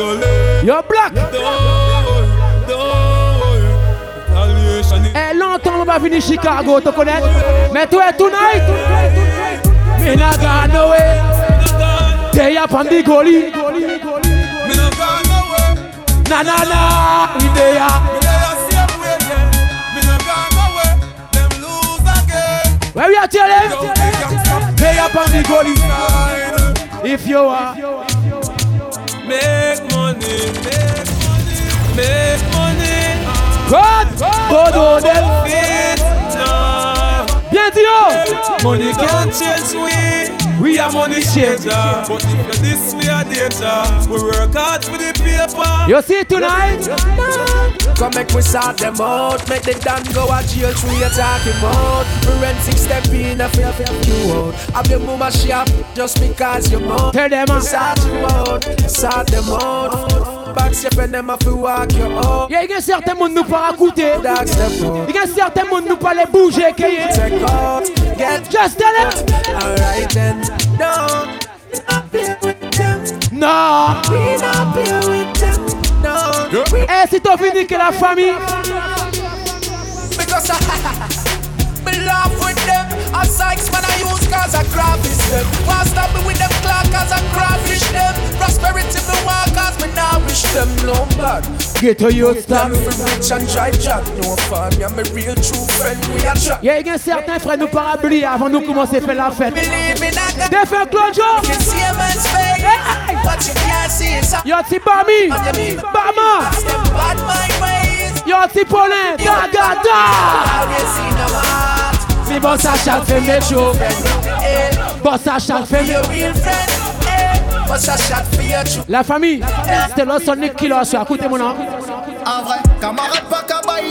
Yo, black. Et eh, longtemps on va venir Chicago, tu connais? Mais toi, tonight, mais n'a Nanana, idea. Where we are telling? They are Pandigoli. If you are. Money, make money, make money. God, God, oh them. Fit, nah. Bien oh. Money can't change we. We are money changer. But if you're this, we are danger. We work hard for the paper. You see tonight? Come make me sort them out Make the Dan go a jail through your talking about Forensic step in a fair fair you out Have your mama shop just because you're more Tell them. Uh. Sort you out, sort them out Back step and them have to walk you out Yeah, il y a certains monde nous pas écouter. Dark step out Il y a certains monde nous pas les bouger. qui est. Check out, get Just tell it. Alright then, no Not play with them Non. We not play with them No We Eh, si t'as fini que la famille. Because I me laugh with them. A Sykes man I use cause I them. Why stop me with them clock cause I graphish them. Prosperity me want cause me now wish them no bad. Get to you stop. Stand for rich and try chat. No fun, yeah, me real true friend. We are chat. Yeah, il y a certains frères nous parabolier avant nous commencer faire la fête. Believe me, I got Des frères Claude you can see a man's face. Hey! You can't see is a Yo, ti Bami. Bama. bad mind ways. Yo, ti Paulin. Da, da, da. Si boss a a La fami, mon nom En vrai, camarade pas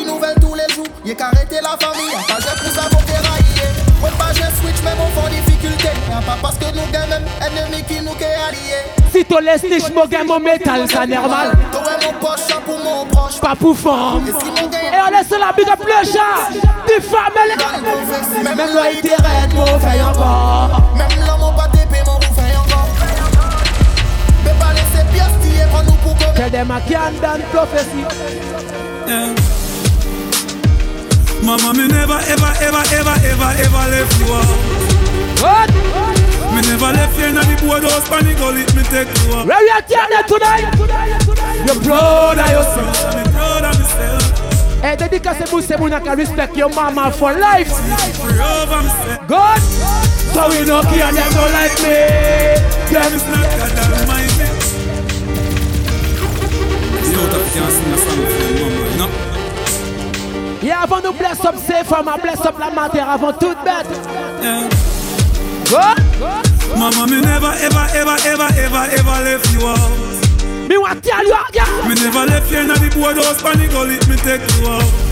nouvelle tous les jours. Y'a la famille, pas de à Moi pas je switch mais mon fond difficulté. Pas parce que nous gagnons, ennemi qui nous qu'est si tu laisses les mon mon métal, normal. Ça pour mon proche. Pas pour femme. Et on laisse la big up le chat. Des femmes, elle même Même là, il était raide, mon fait encore. Même là, mon pas TP, mon fait encore. Mais pas laisser pièce, tirer, prends nous pour. Tell them I can't dance prophecy. Yeah. Mama, me never, ever, ever, ever, ever, ever left you out. What? Me never left you in the gully, me take you out. Where we are turning tonight? You're proud of yourself. I'm proud of myself, Et dédicace pour ces gens qui respect your mama for life. free over myself. God, so we know care don't like me. Them It's not God Almighty. You out of can't sing a song for your mama, you know? Yeah, avant nous bless up ces femmes, bless up la mater avant toute bête. Yeah. God, Mama, me never, ever, ever, ever, ever, ever left you out. me want tell you again. Me never left you in the boardhouse, panic gully, me go let me take you out.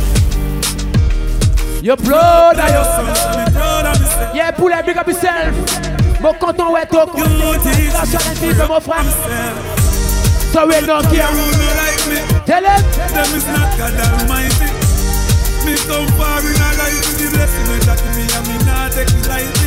You're proud of yourself. Son, I'm proud of myself. Yeah, pour les big up yourself. Mon content ouais. You teach La me vive mon frère. So we don't care. no like me. Tell them. Them is not God Almighty. Me come far in a life with the blessing that me and me not take it lightly.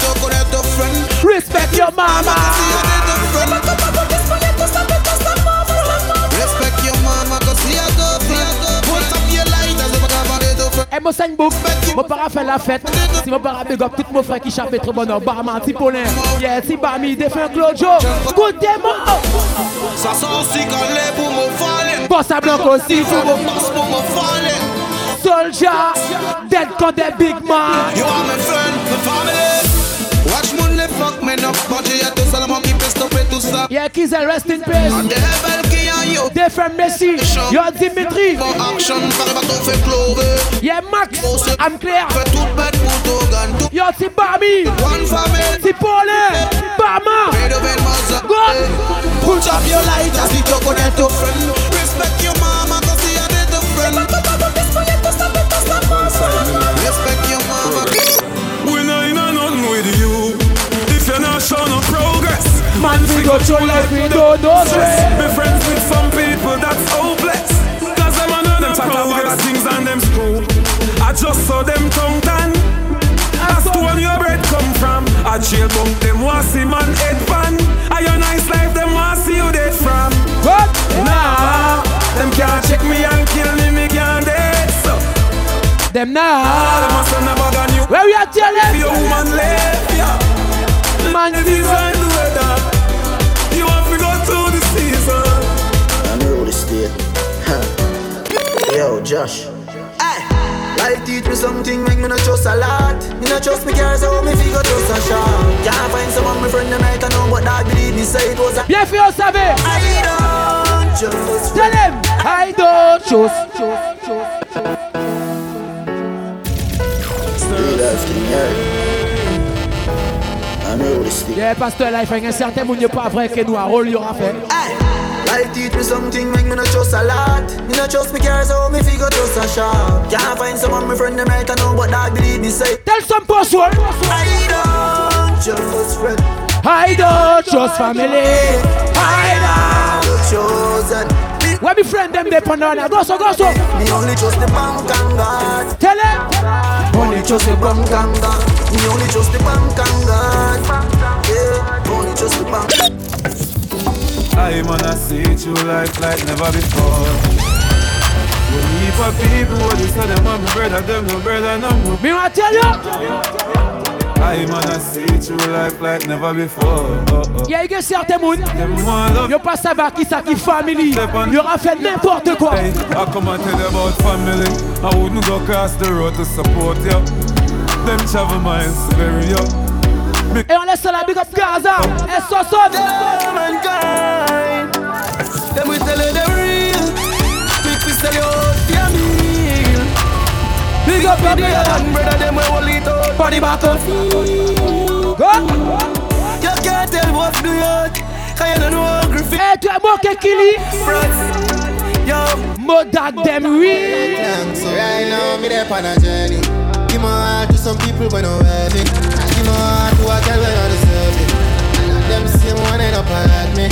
Respect your mama. Respect your mama, eh, mon sang mon para fait la fête. Si mon para big up, tout mon frère qui chapait trop bonheur. Barman, Tipolin, yeah, Tibami, défunt Claudio. Goûtez mon. Ça sent aussi calé pour mon fallen. Bon, ça blanc aussi. Pour mon mon fallen. Soldier, dead quand des big man. You are my friend, my family. It to stop. Yeah, Kizel, rest in peace. And the rebel key on you, Different Messi, yo Dimitri, For action, faire bateau fait clover. yeah Max, I'm clear, Fait toute bête pour Togan. Tout yo c'est Bami, one family. c'est Paulin, Bama, Made of it, must go, Put up your light as you talk on your to friend. Respect your mama, cause she a little friend. If showing no progress, man we go through life we don't know stress. be friends with some people that's hopeless. Cause them are them talk about the things and them school. I just saw them tongue tan. The one your bread come from. I jail bunk them want see man head pan. I your nice life them want see you dead from. What? Nah, them can't check me and kill me, me can't dead. So, Them them now, a send a bag on you. where we are Be a telling, woman left, yeah. Man The design the weather. You want to go to the season. I know the state. Yo, Josh. Hey, life teach me something, make me not trust a lot. Me not trust me cars, so me figure trust a shot. Can't find someone my friend them right, I know, but I believe me say it was a. Bien fait, on savait. I don't just. Tell him, I don't choose. Real life thing, yeah. Yeah, pasteur life, un certain monde pas vrai que nous, un rôle, aura fait. Life teach me something, make me not trust a lot. Me not trust me cars, so me figure trust a shot. Can't find someone my friend them right, I know, but I believe me say. Tell some person, I don't just friend. I don't trust family. I Chosen. Don't. When me friend them, they put on, go so, go so. me only trust the bank and God. Tell him, Only trust the bank and God. Me only trust the bank and God. Yeah, only trust the bank. I I see you life like never before. You heap of people, what you say, them and my brother, them no brother, no more. me want tell you. I I see you life like never before. Oh, oh. Il y a eu want love. yo pas savoir qui ça qui family. Il aura fait n'importe quoi. Hey, I come and tell you about family. I wouldn't go across the road to support you. Them travel miles to bury you. Et on laisse la big up Gaza. Et so so. Mankind. Them we tell you the real. Quick we sell you out for your meal. Big up The every other brother them we hold it out for the back of Go. You can't tell what's the yard. Cause you don't know Griffith Et toi, moi qui kili. France. Yo. Modak them real. Right now, me there on a journey. Give my heart to some people when I'm worthy. Give my heart to a girl when I deserve it. And them same one end up at me.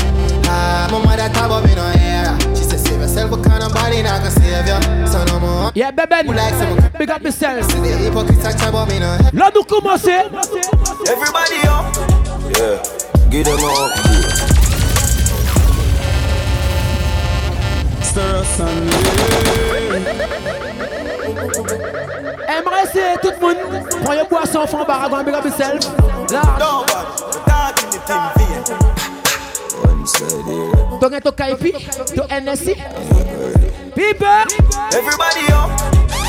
Ah, my mother talk about me no era. She said, save yourself, what kind of body not gonna save you? So no more. Yeah, baby. Big up yourself. See the hypocrites that talk about me no Là, nous commencer. Everybody up. Yeah. Give them up. Stir us and J'aimerais essayer tout le monde. Prends your boisson, fond baragouin, big up yourself. Large. Don't get to Kaipi, to NSC. People! Everybody up!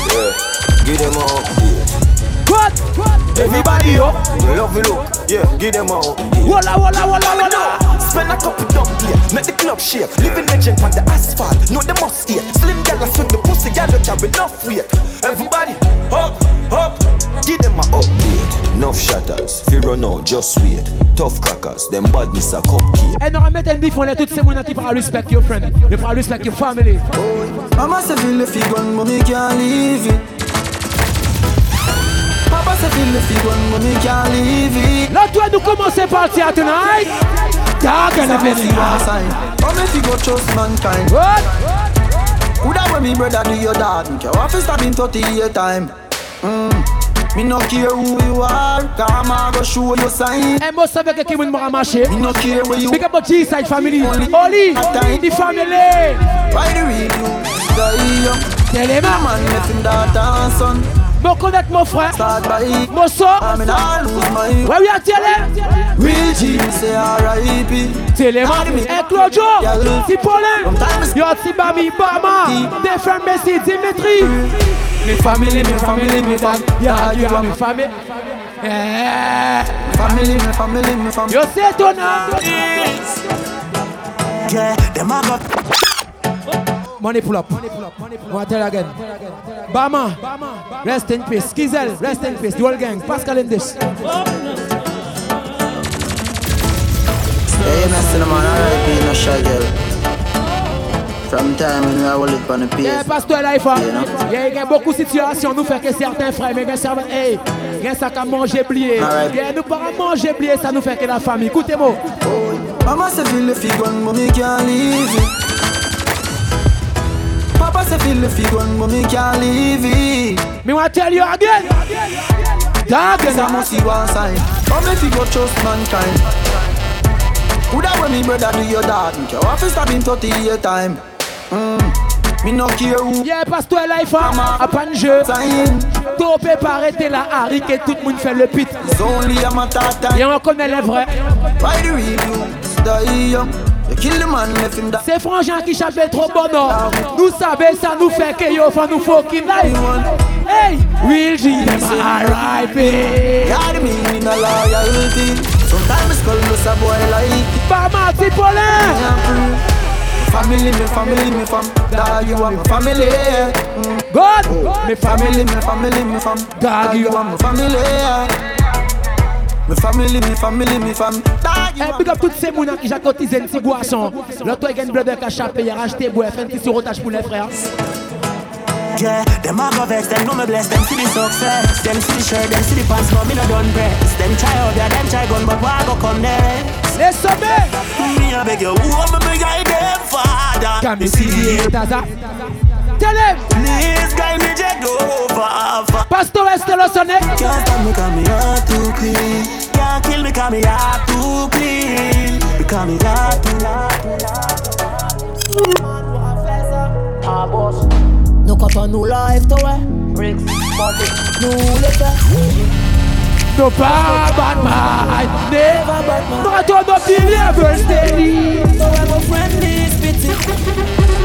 Yeah, give them up. What? Everybody oh. up. Love you look. Yeah. Give them up. Yeah. Oh. Walla, walla, walla, walla. Spend a couple dumb here, make the club shake. Living legend on the asphalt, know the must here. Slim gal swing the pussy, gal don't carry enough weight. Everybody, up, up, give them a update. Enough shatters. Fear run out. Just wait. Tough crackers. Them badness a cupcake. Et nous remettons un bif, on est tous ces gens qui prennent respect your friend. They prennent respect your family. Mama say feel the fig one, but me can't leave it. It. Là, toi, nous commençons partir tonight. Dark and everything. one sign. How me go trust mankind? What? Who that when me brother do your dad? What fi stab him 30 year time. Mm. Me no care who you are, come I go show you sign. Et moi, ça veut que qui m'a marché. Me no care where you Big up the G-side family. Oli, the family. Why the real you? Die young. Tell him, My man left him daughter and son. me connecte mon frère. Mon sort. Oui, à télé. C'est R.I.P. Télé, Et Claudio, si Paulin, yo, si Bami, Bama, des frères Messi, Dimitri. Mes familles, mes familles, mes familles, y'a Dieu à mes familles. Family, my family, my family. You say it or? Yeah. Money pull up. Money pull up. Money pull up. tell again? Bama. Rest in peace. Skizel. Rest in peace. The whole gang. Pascal in this. Yeah, you messing them on RIP, no shy girl. From time when we are it on the pace. Yeah, pasteur life. Il y a beaucoup de situations nous fait que certains frères, mais certains, hey, il y a ça qu'à manger blié. Il y a nous pas manger blié, ça nous fait que la famille. Écoutez-moi. Oh, maman se feel the fig one, mommy can't leave it. Papa se feel the fig one, mommy can't leave it. Me want tell you again. Dog, I must see one side. Come if you go trust mankind. That when me brother do your dad? Your office have been 30 year time. Mm. Me no care who. Yeah, passe-toi life, à pas de jeu. Topé par arrêter la Harry que tout le monde fait le pit. Et on connaît les vrais. C'est Frangin qui chapait trop bonheur. Nous savons ça nous fait que yo fa nous fucking life. Hey, Will G, R.I.P. God me in a loyalty. Sometimes call us a boy like. Bama, Paulin. Family, me family, me fam. Dog, you are my family. Mm. God, me family, me family, me fam. Dog, you are my family. Me family, me family, me fam. Dog, you hey, big up toutes ces mounas qui j'ai cotisé une petite boisson. L'autre, il y a une brother qui a chapé, il a racheté bois, fait un petit sirotage pour les frères. Yeah, them a go vex, them know me bless, them see the success. Them see the shirt, them see the pants, but me no done press. Them try out there, them try gun, but why go come there? Listen me Me a beg you, who am me guide them, father? Can me see the haters, Tell him! Please guide me jet over Pastor Estelo Sonne Can't stop me cause me heart too clean Can't kill me cause me heart too clean. Because me heart too boss Nou kontan nou live to we eh? Bricks, party Nou lefe No pa bad man Never bad man Not on the believers steady. So I'm a friendly spitting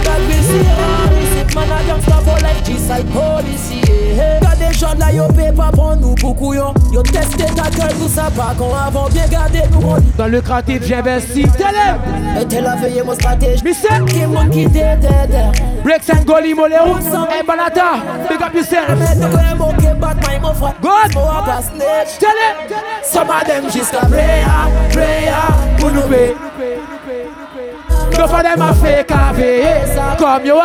God will see all this Man a gangsta for like G-side policy hey. Gade jod la yo pe pa nou Yo teste ta kèl nou sa pa kon avan Bien gade nou Dans le kratif j'investi Telem Ete la veye mwen stratej Ki moun ki de de de balata Big up Mè te ke bat may fwa God Mou ap la Soma dem jiska Breya Breya a fake a Kom yo oh,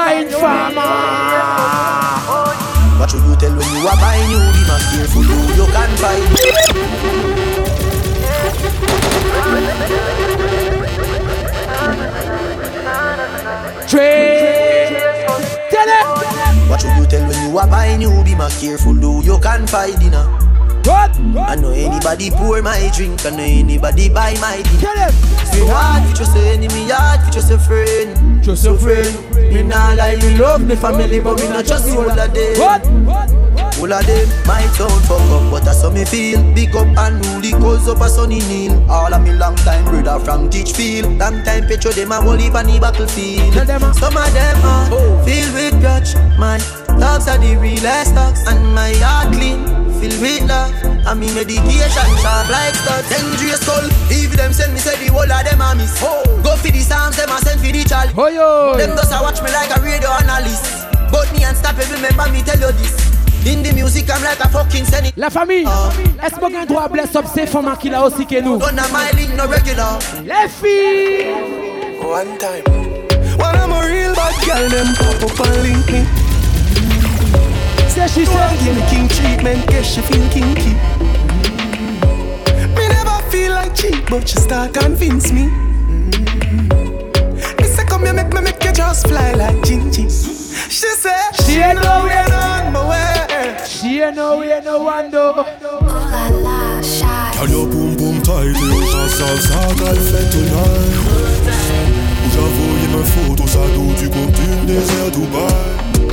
a What should you tell when you are buying you Be my careful who you can Trade Tell it. What should you tell when you are buying you Be my careful who you can find dinner I know anybody pour my drink, I know anybody buy my drink. Say hard for just a enemy, hard for just a friend. Just a friend. Me nah lie, me love me family, but me not just all of them. What? All of them might sound fuck up, but that's how me feel. Big up and rule cause up a sunny kneel. All of me long time brother from Teachfield. Long time picture them a whole heap on the battlefield. Uh. Some of them are oh. filled with grudge. My dogs are the realest dogs, and my heart clean filled with love. And me medication sharp like studs Dangerous skull If them send me say the whole of them a miss. Oh. Go for the psalms them a send for the child oh, yo. Them just a watch me like a radio analyst. But me unstoppable remember me tell you this. In the music I'm like a fucking senate La famille. Uh. Est-ce qu'on a droit à bless up ces femmes qui là aussi que nous? Don't have my link no regular. Les filles. One time. When I'm a real bad girl them pop up and link me Say she said Give me king treatment, guess she feel kinky Me never feel like cheap, but she start convince me. Mm-hmm. Me say come here, make me make you just fly like Gingy She said She ain't no way on my way. She ain't no way no one do Oh la la, shy. Girl, your boom boom tight, ça ça ça qu'elle fait tonight. J'avoue, me photo, ça d'eau du contenu désert Dubaï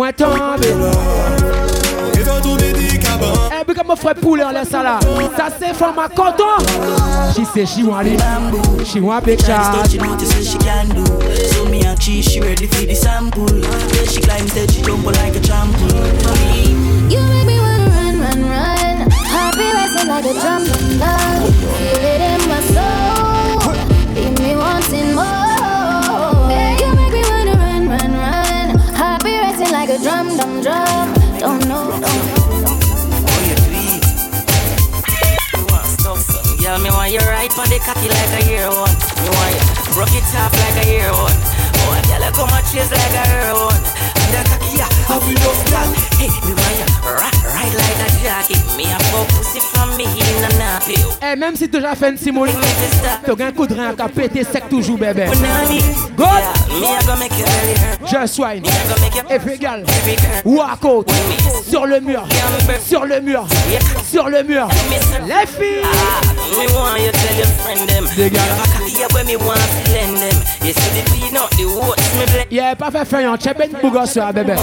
Moi tombé. Eh, big up mon frère poulet en laisse ça là. Ça c'est from my canton. She say she want it. She want big shot. She notice she can do. So me and she, she ready for the sample. Yeah, she climb stage, she jump like a trampoline. You make me wanna run, run, run. Happy racing like a drum, drum, a drum, drum, drum. Don't know, don't know. Girl, me want you right on the cocky like a year one. Me want you broke it off like a year one. Oh, girl, you come and chase like a year one. And the cocky, yeah, have enough girl. Hey, me want you right, Ride eh, même si t'es déjà fait une Simone T'as un coup de rein sec toujours, bébé. Go Just wine. Every girl Walk out Sur le mur Sur le mur Sur le mur. Les filles. Me want you tell Yeah, pas fait faire un chepin pour gosse, bébé.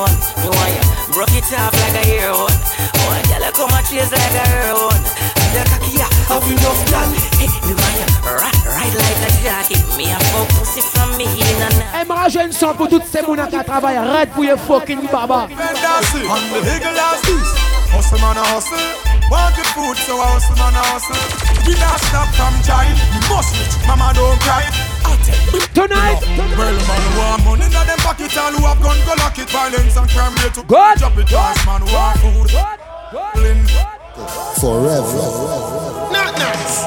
One. Me want you broke it off like a year one. Oh, girl, you come and chase like a year one. And the cocky yeah, have enough girl. Hey, me want you right, right like a jockey. Me a fuck pussy from me in a night. Eh, Elle me rajoute une son pour toutes ces mounas qui travaillent. Red pour les fucking baba. Fantastic. On the eagle as this. Hustle man a hustle. Want the food, so I hustle man a hustle. We not stop from trying. We must reach. Mama don't cry. I take Tonight. Well, man want money in them pocket. All who have gun go lock it. Violence and crime rate to Good. drop it. Yes, man want food. Lin. Forever. Not nice.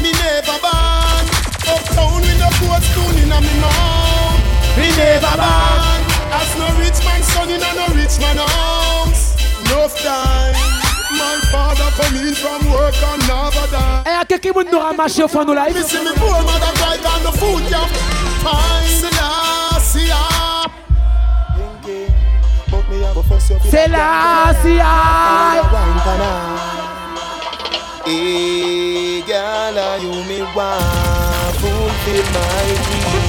Me never born uptown with a foot spoon in a me mouth. Me never born as no rich man son in a no rich man house. Enough time. My father come in from work and never die. Eh, y'a quelqu'un qui nous ramasse au fond de live. Me see me poor mother cry on the food yeah. Fine Selassie. Là. Hey, girl, are you me want fulfill my dream?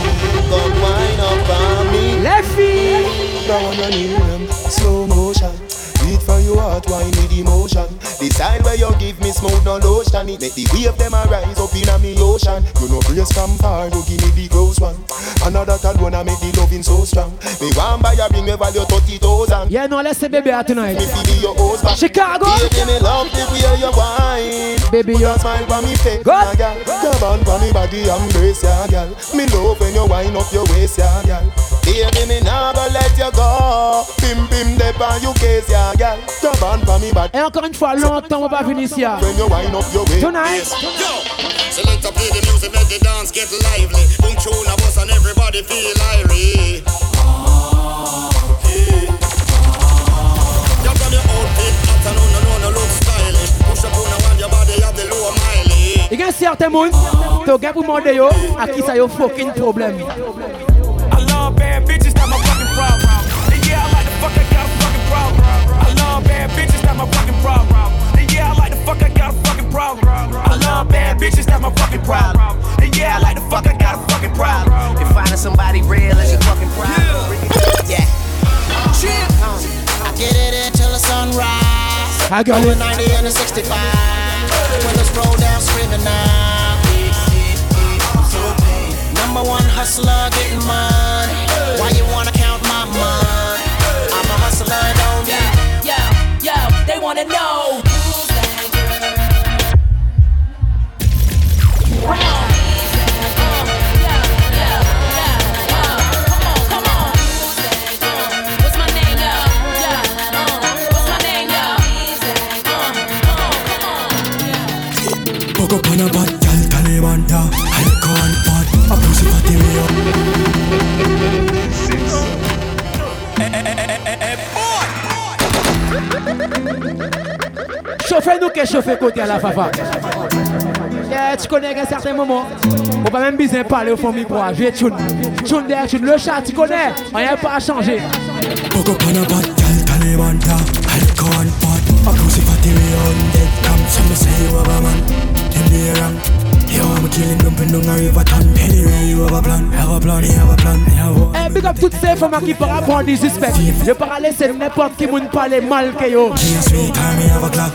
Come wind up on me. Les filles. Down on your knee, slow motion. Beat for your heart, wine with emotion. The style where you give me smooth no lotion. It make the wave them a rise up in a me ocean. You know brace from far, you give me the gross one. Another card wanna make the loving so strong. Me want buy a ring we value thirty thousand. Yeah, non, laisse bébé à tonight. Me feel your husband. Chicago. Baby, me love the way you wine. Baby, you- a smile on me face, girl. Come on, for me body, embrace ya, girl. Me love when you wind up your waist, yeah, girl. Baby, me nah go let you go. Bim bim dep on you case, yeah, girl. Come on, for me body. Et encore une fois, longtemps, on va finir ici. When you wind up your waist. Tonight. Select play the music, make the dance get lively. Boom tune a bus and everybody feel irie. Jump on your outfit, hot and on and on, look stylish. Push up on around your body, have the low mileage. Il y a certains monde, t'as gars pour demander yo, à qui ça y a fucking problème. I love bad bitches, that's my fucking problem. And yeah, I like the fuck, I got a fucking problem. I love bad bitches, that's my fucking problem. And yeah, I like the fuck, I got a fucking problem. I love bad bitches, that's my fucking problem. And yeah, I like the fuck, I got a fucking problem. And finding somebody real is your fucking problem. Yeah. I get it until the sunrise. I got Over 90 and the 65. Windows roll down screaming now. Number one hustler getting money. Why you wanna count my money? I'm a hustler, don't you? Yo, yo, they wanna know. Fuck up on a bad gal, Taliban, yeah Icon bad, a pussy fatty me up chauffer nous, qu'est chauffer côté à la fafa. Eh, tu connais qu'un certain moment, on va même bien parler au fond micro. Je vais tune, tune derrière. Le chat, tu connais, on n'y a pas à changer. On Dead cam, some say you have a man Them Yo, I'm killing dumping down a river ton. Anyway, you have a plan, have a plan, you have a plan, you have a Eh, big up toutes ces femmes qui par rapport des suspects. Je pas laisser n'importe qui moun parler mal que yo. Me a sweet time, me have a clock.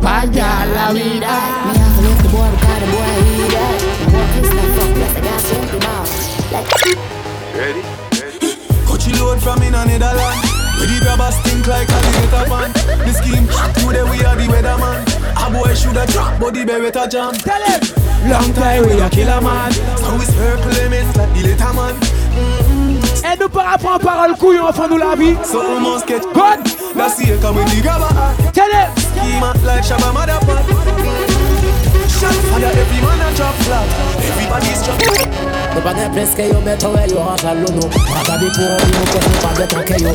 Vaya la vida. Me have to lift the boy because the boy need that. Walk is not fuck, plus I got something now. Like. Ready? Coach you load from in a Netherland. Where the grabbers stink like a little pan. The scheme, today we are the weatherman. boy drop, but the bear a jam. Tell him. Long time we a man. So we circle him like the mm-hmm. little. Et nous pas apprendre parole couille, nous la vie. So on must get good. That's the come with the. Tell him. Schema like Shabba mm-hmm. pa gen ples ke yo, e yo pa pou an pa gen yo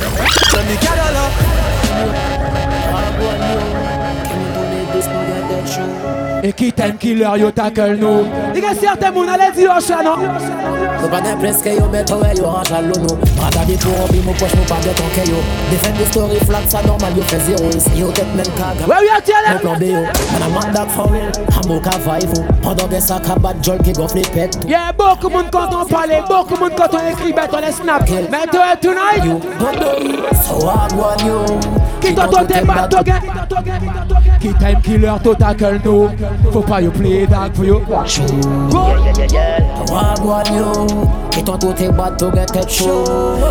Et qui t'aime killer yo tackle nous? Il y a certains moun allez dire au chat non? Ne pas place que yo mette où yo rentre à l'eau Ragabi pour un bimo que ne pas de ton que yo. Defend the story flat ça normal yo fait zéro Si yo tête même kaga Ouais oui tiens Me plan B yo. On that for real I'm okay vibe Pendant des sacs à bad jol qui gonfle les pètes Yeah, beaucoup moun quand on parle, beaucoup moun quand on écrit, bête on les snap. Mais toi tonight. You So hard one yo Qui t'entend tes battes, toi Qui t'aime killer, toi tackle nous. Faut pas yo play dark pour yo. Go. Hard one yo Qui t'entend tes battes to get tête chaud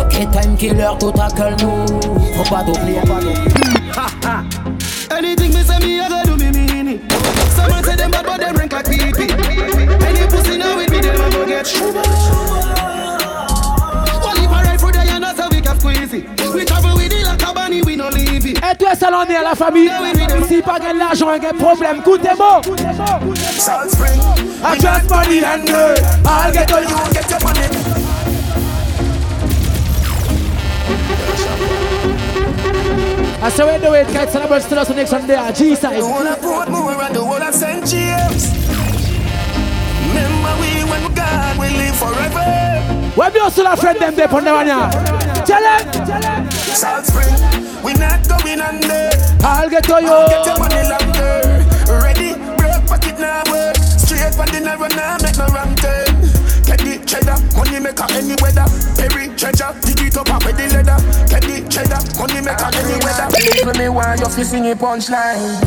Qui time killer to tackle nous Faut pas t'oublier pas Anything me say me, I go do me mean it. Someone say them bad, but them rank like PP. Any pussy now with me, them a go get shoot. One if I ride through the and that's how we can squeeze it. We travel Et toi, ça l'en est à la famille. Si pas gagne l'argent, un problème, coup tes mots. Salt Spring. I just money and girl. I'll get on you. Get your money. I say when the and about still us next Sunday at G-side. The whole of and the whole of St. James. Remember we when God will live forever. When you still a friend them there on the one here. Tell them. Salt Spring, we not going under. I'll get to Get your you. money longer. Ready, broke pocket now work. Straight for the narrow now make no wrong turn. Get the cheddar, money maker any weather. Perry treasure, dig it up with the leather. Get the cheddar, money maker any weather. Believe me, why you fi sing a punchline?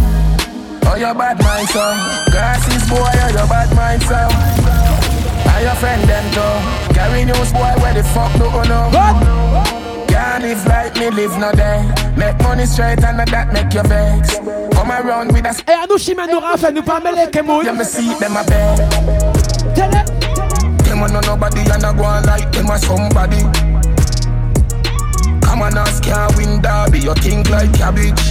Oh, your bad mind, son. Glasses, boy, oh, your bad mind, son. Are your friend them too? Gary News, boy, where the fuck do you oh, know? Can't live like me, live no day. Make money straight and that make you vex. Come around with a Et à nous, Chimène nous fait nous pas mêler moun. yeah, me see them a bed. Tell them. Them a no nobody and a go on like them a somebody. Come on, ask can't win derby. You think like cabbage.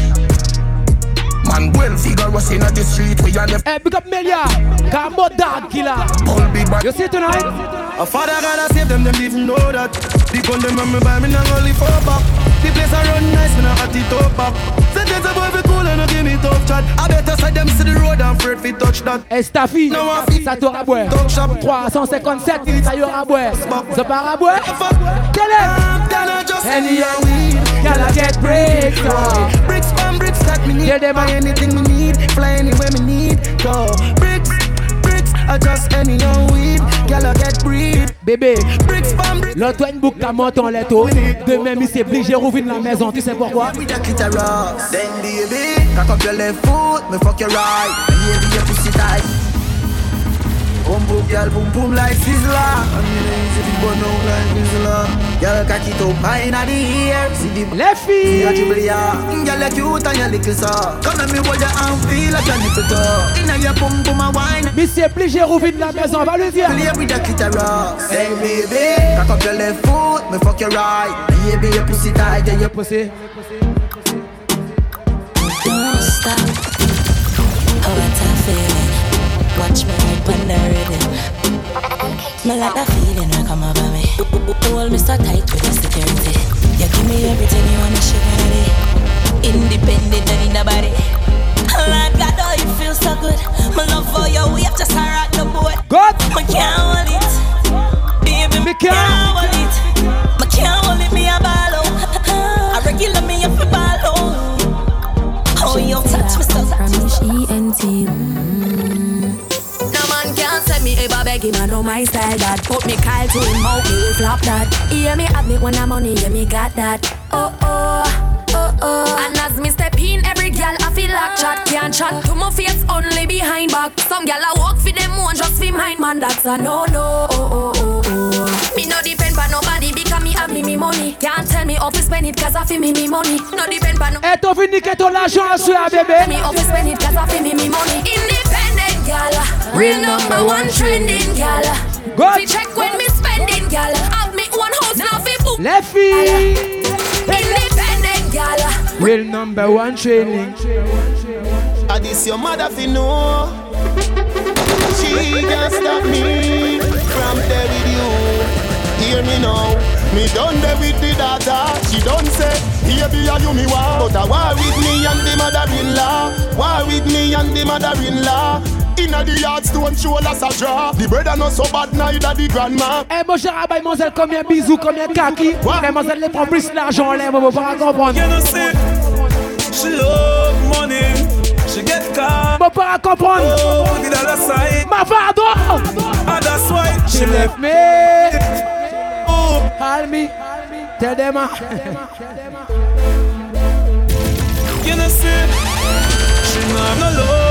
Man, well figure was in the street. We and the Hey, big up Melia. Gambo dog killer. all be back. You see tonight? A father gotta save them, them even know that. The gun them on me buy me now only four back. The place I run nice, me now hot it up back. There's a boy fi cool and give me tough chat. I better side them see the road and afraid fi touch that. Et Staffy, No one fi ça t'aura boire. Talk shop. 357, ça y aura boire. Ça part à boire. Fuck. Tell them. I'm gonna just Any any a weed. Gotta get breaks. oh. Bricks from bricks that me need. Yeah, them buy anything me need. Fly anywhere me need. Go bricks, bricks. I just any old weed. Bébé, l'Antoine Bouka monte en letto. Demain, il s'est obligé rouvrir la maison, tu sais pourquoi? Me your mais c'est obligé de rouvrir la maison. Va lui dire. Play with the clitoris baby Cock up your left foot Me fuck your right Baby your pussy tight Yeah your Poussé. Don't stop. Oh, what a feeling. Watch me right on the rhythm. Me like that feeling when come over me. Hold me so tight with the security. You give me everything you wanna sugar daddy. Independent and in the body. Lord God, oh, you feel so good. My love for you, we have to start rock the boat. God. Me can't hold it. Baby, Me me can't. can't hold it. Me can't hold it, me a ball out. A regular me a fi ball. Oh, you touch me so From H-E-N-T. No man him I know my style that Put me Kyle to him out, me will flop that. Hear me have me when I'm money, yeah me got that. Oh oh, oh oh. And as me step in, every girl I feel like chat. Can't chat to my face, only behind back. Some girl I walk for them one, just for mine. Man, that's a no-no, oh oh oh oh Me no depend on nobody because me have me me money. Can't tell me how to spend it cause I feel me me money. No depend on no Et t'as fini que ton l'argent à soi, bébé. Me how to spend it cause I feel me me money. Independent gal Real number one trending gal Good. We check when me spending gal Have me one house now fi book Les filles Independent gal Real number one training And this your mother fi know. She can't stop me from there with you. Hear me now. Me done there with the daughter. She done say Here be a you me want But I war with me and the mother-in-law. War with me and the mother-in-law Inna the yard stone shoulders a draw. The brother not so bad neither the grandma. Eh mon cher Abba, mademoiselle, combien bisous, combien kaki. Mademoiselle, les prend plus l'argent, les mon pas comprendre You know see, she love money, she get car. Mon pas comprendre. Oh, the dollar side, Ma pardon and that's why She she left left me Oh, Call me Tell them ah. you know see, she no no love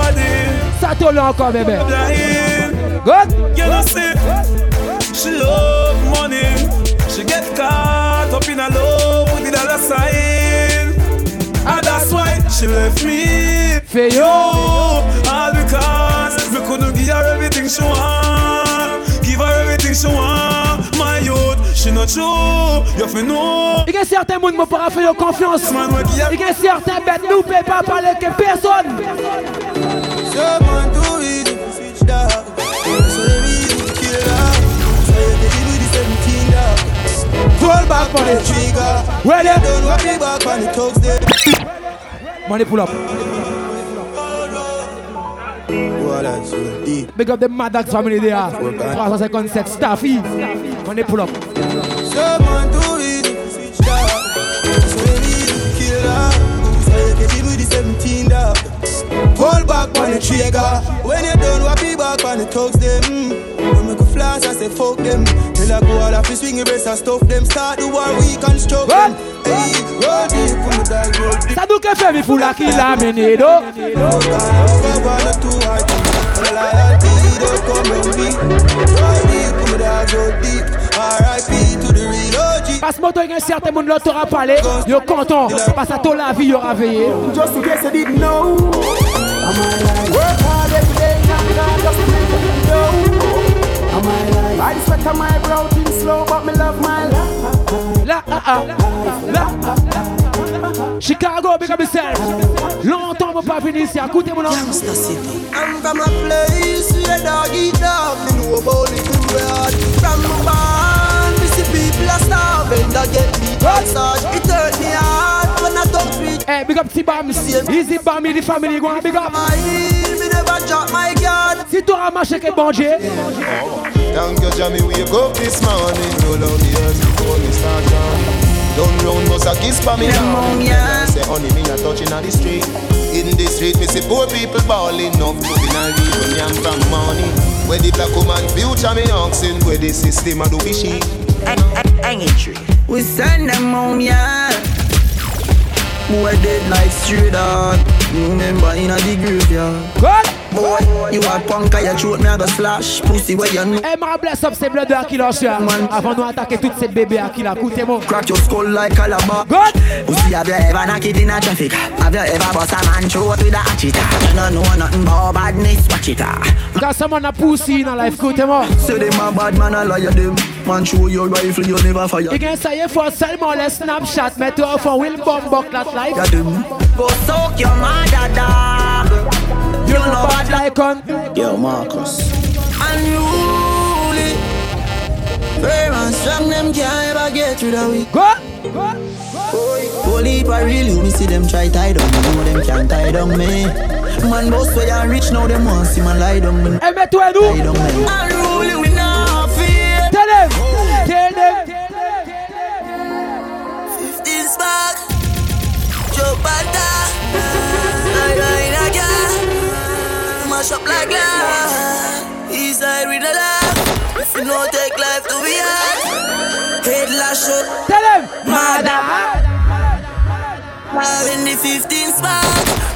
for nobody. Ça tourne encore bébé Good you know see, she love money, she get caught up in a love with the dollar sign, and that's why she left me. Fais Yo, yo all because me couldn't give her everything she want. Give her everything she want. My youth, she not true. You fi know. Il y a certains monde mon pas fait confiance you Il y a certains bêtes nous peut pas parler que personne Someone do it switch dog So they really kill dog So you take it with the 17 dog Roll back for The it trigger Ready Don't want me back on the thugs there Money pull up. What I so deep Big up the Maddox family there. 357 Staffy. Money pull up. Someone do Hold back on the trigger. When you done, what be back on the them. When we go flash, I say fuck them. Till I go all off, swing the rest, stuff them. Start the war, we them. Hey, roll deep, from the dark road. La menedo. Parce que moi, il y a certain monde parlé. Content. Parce que toi la vie, veillé. Just in case you didn't know. I'm Work hard every day and me not just make it know I'm I sweat on my brow things slow but me love my life Là ah ah Là Chicago big up yourself. Longtemps mon pas fini ici Écoutez mon nom I'm from a place where dog eat dog Me know about it too hard From my barn, me see people are starving Dog get beat massage, it don't reach Eh big up T-Bams Easy Bammy the family go on big up my Me never drop my guard Si tu auras marché que bon Dieu Thank you, Jamie. Wake up this morning. Roll out the earth before me start drowning. Down round bus a kiss for me now. Say honey, me a touching on the street. In the street, me see poor people balling up. Moving and reading yam from money. Where the black woman future me asking. Where the system a do be she. Hanging tree. We send them home, yeah. Boy dead like straight dog. Remember in a the graveyard. Good Boy, you a punk, I throat me a go slash. Pussy where you know. Eh ma bless up ces bloodeurs qui lâchent Avant nous attaquer toutes ces bébés à qui la écoutez-moi Crack your skull like Calabar. Good Pussy, have you ever knocked it in a traffic? Have you ever bust a man throat with a hatchet? You don't know nothing about badness, watch it ah. Quand someone a pussy dans la life écoutez-moi Say them a bad man, a liar them. Man show your rifle, you never fire. You can say you for seulement les Snapchat Mais toi for will bomb buck that life. Go soak your mother dog. You know bad like on Yo, Marcus. Unruly. Firm and strong, them can't ever get through the week. Good Holy if I really me see them try tie down, me know them can't tie down me. Man, boss way and rich now, them want see man lie down me. Eh mets-toi nous Lie down me. Unruly, we not fear. Tell them Tell them This back. Joe Bata. I ride again. Mash up like. East side we no laugh. If you know take life to be hard. Head lash up. Tell him. Mother. In the 15 spot,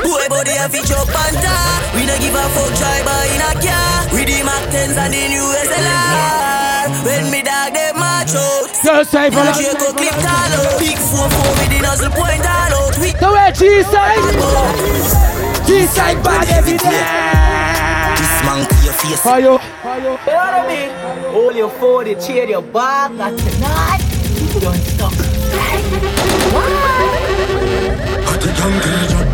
boy body a feature panta. We don't give a fuck driver in a car. We the Mac 10s and the new SLR. When me dog them march out. Just say for the Draco clip tall out. Big 4-4 with the nozzle point all out. We The way G-side. G-side bad every day. This monkey your face. For you. You know what I mean? Hold your phone, you cheer your back, and tonight, you don't stop. Hot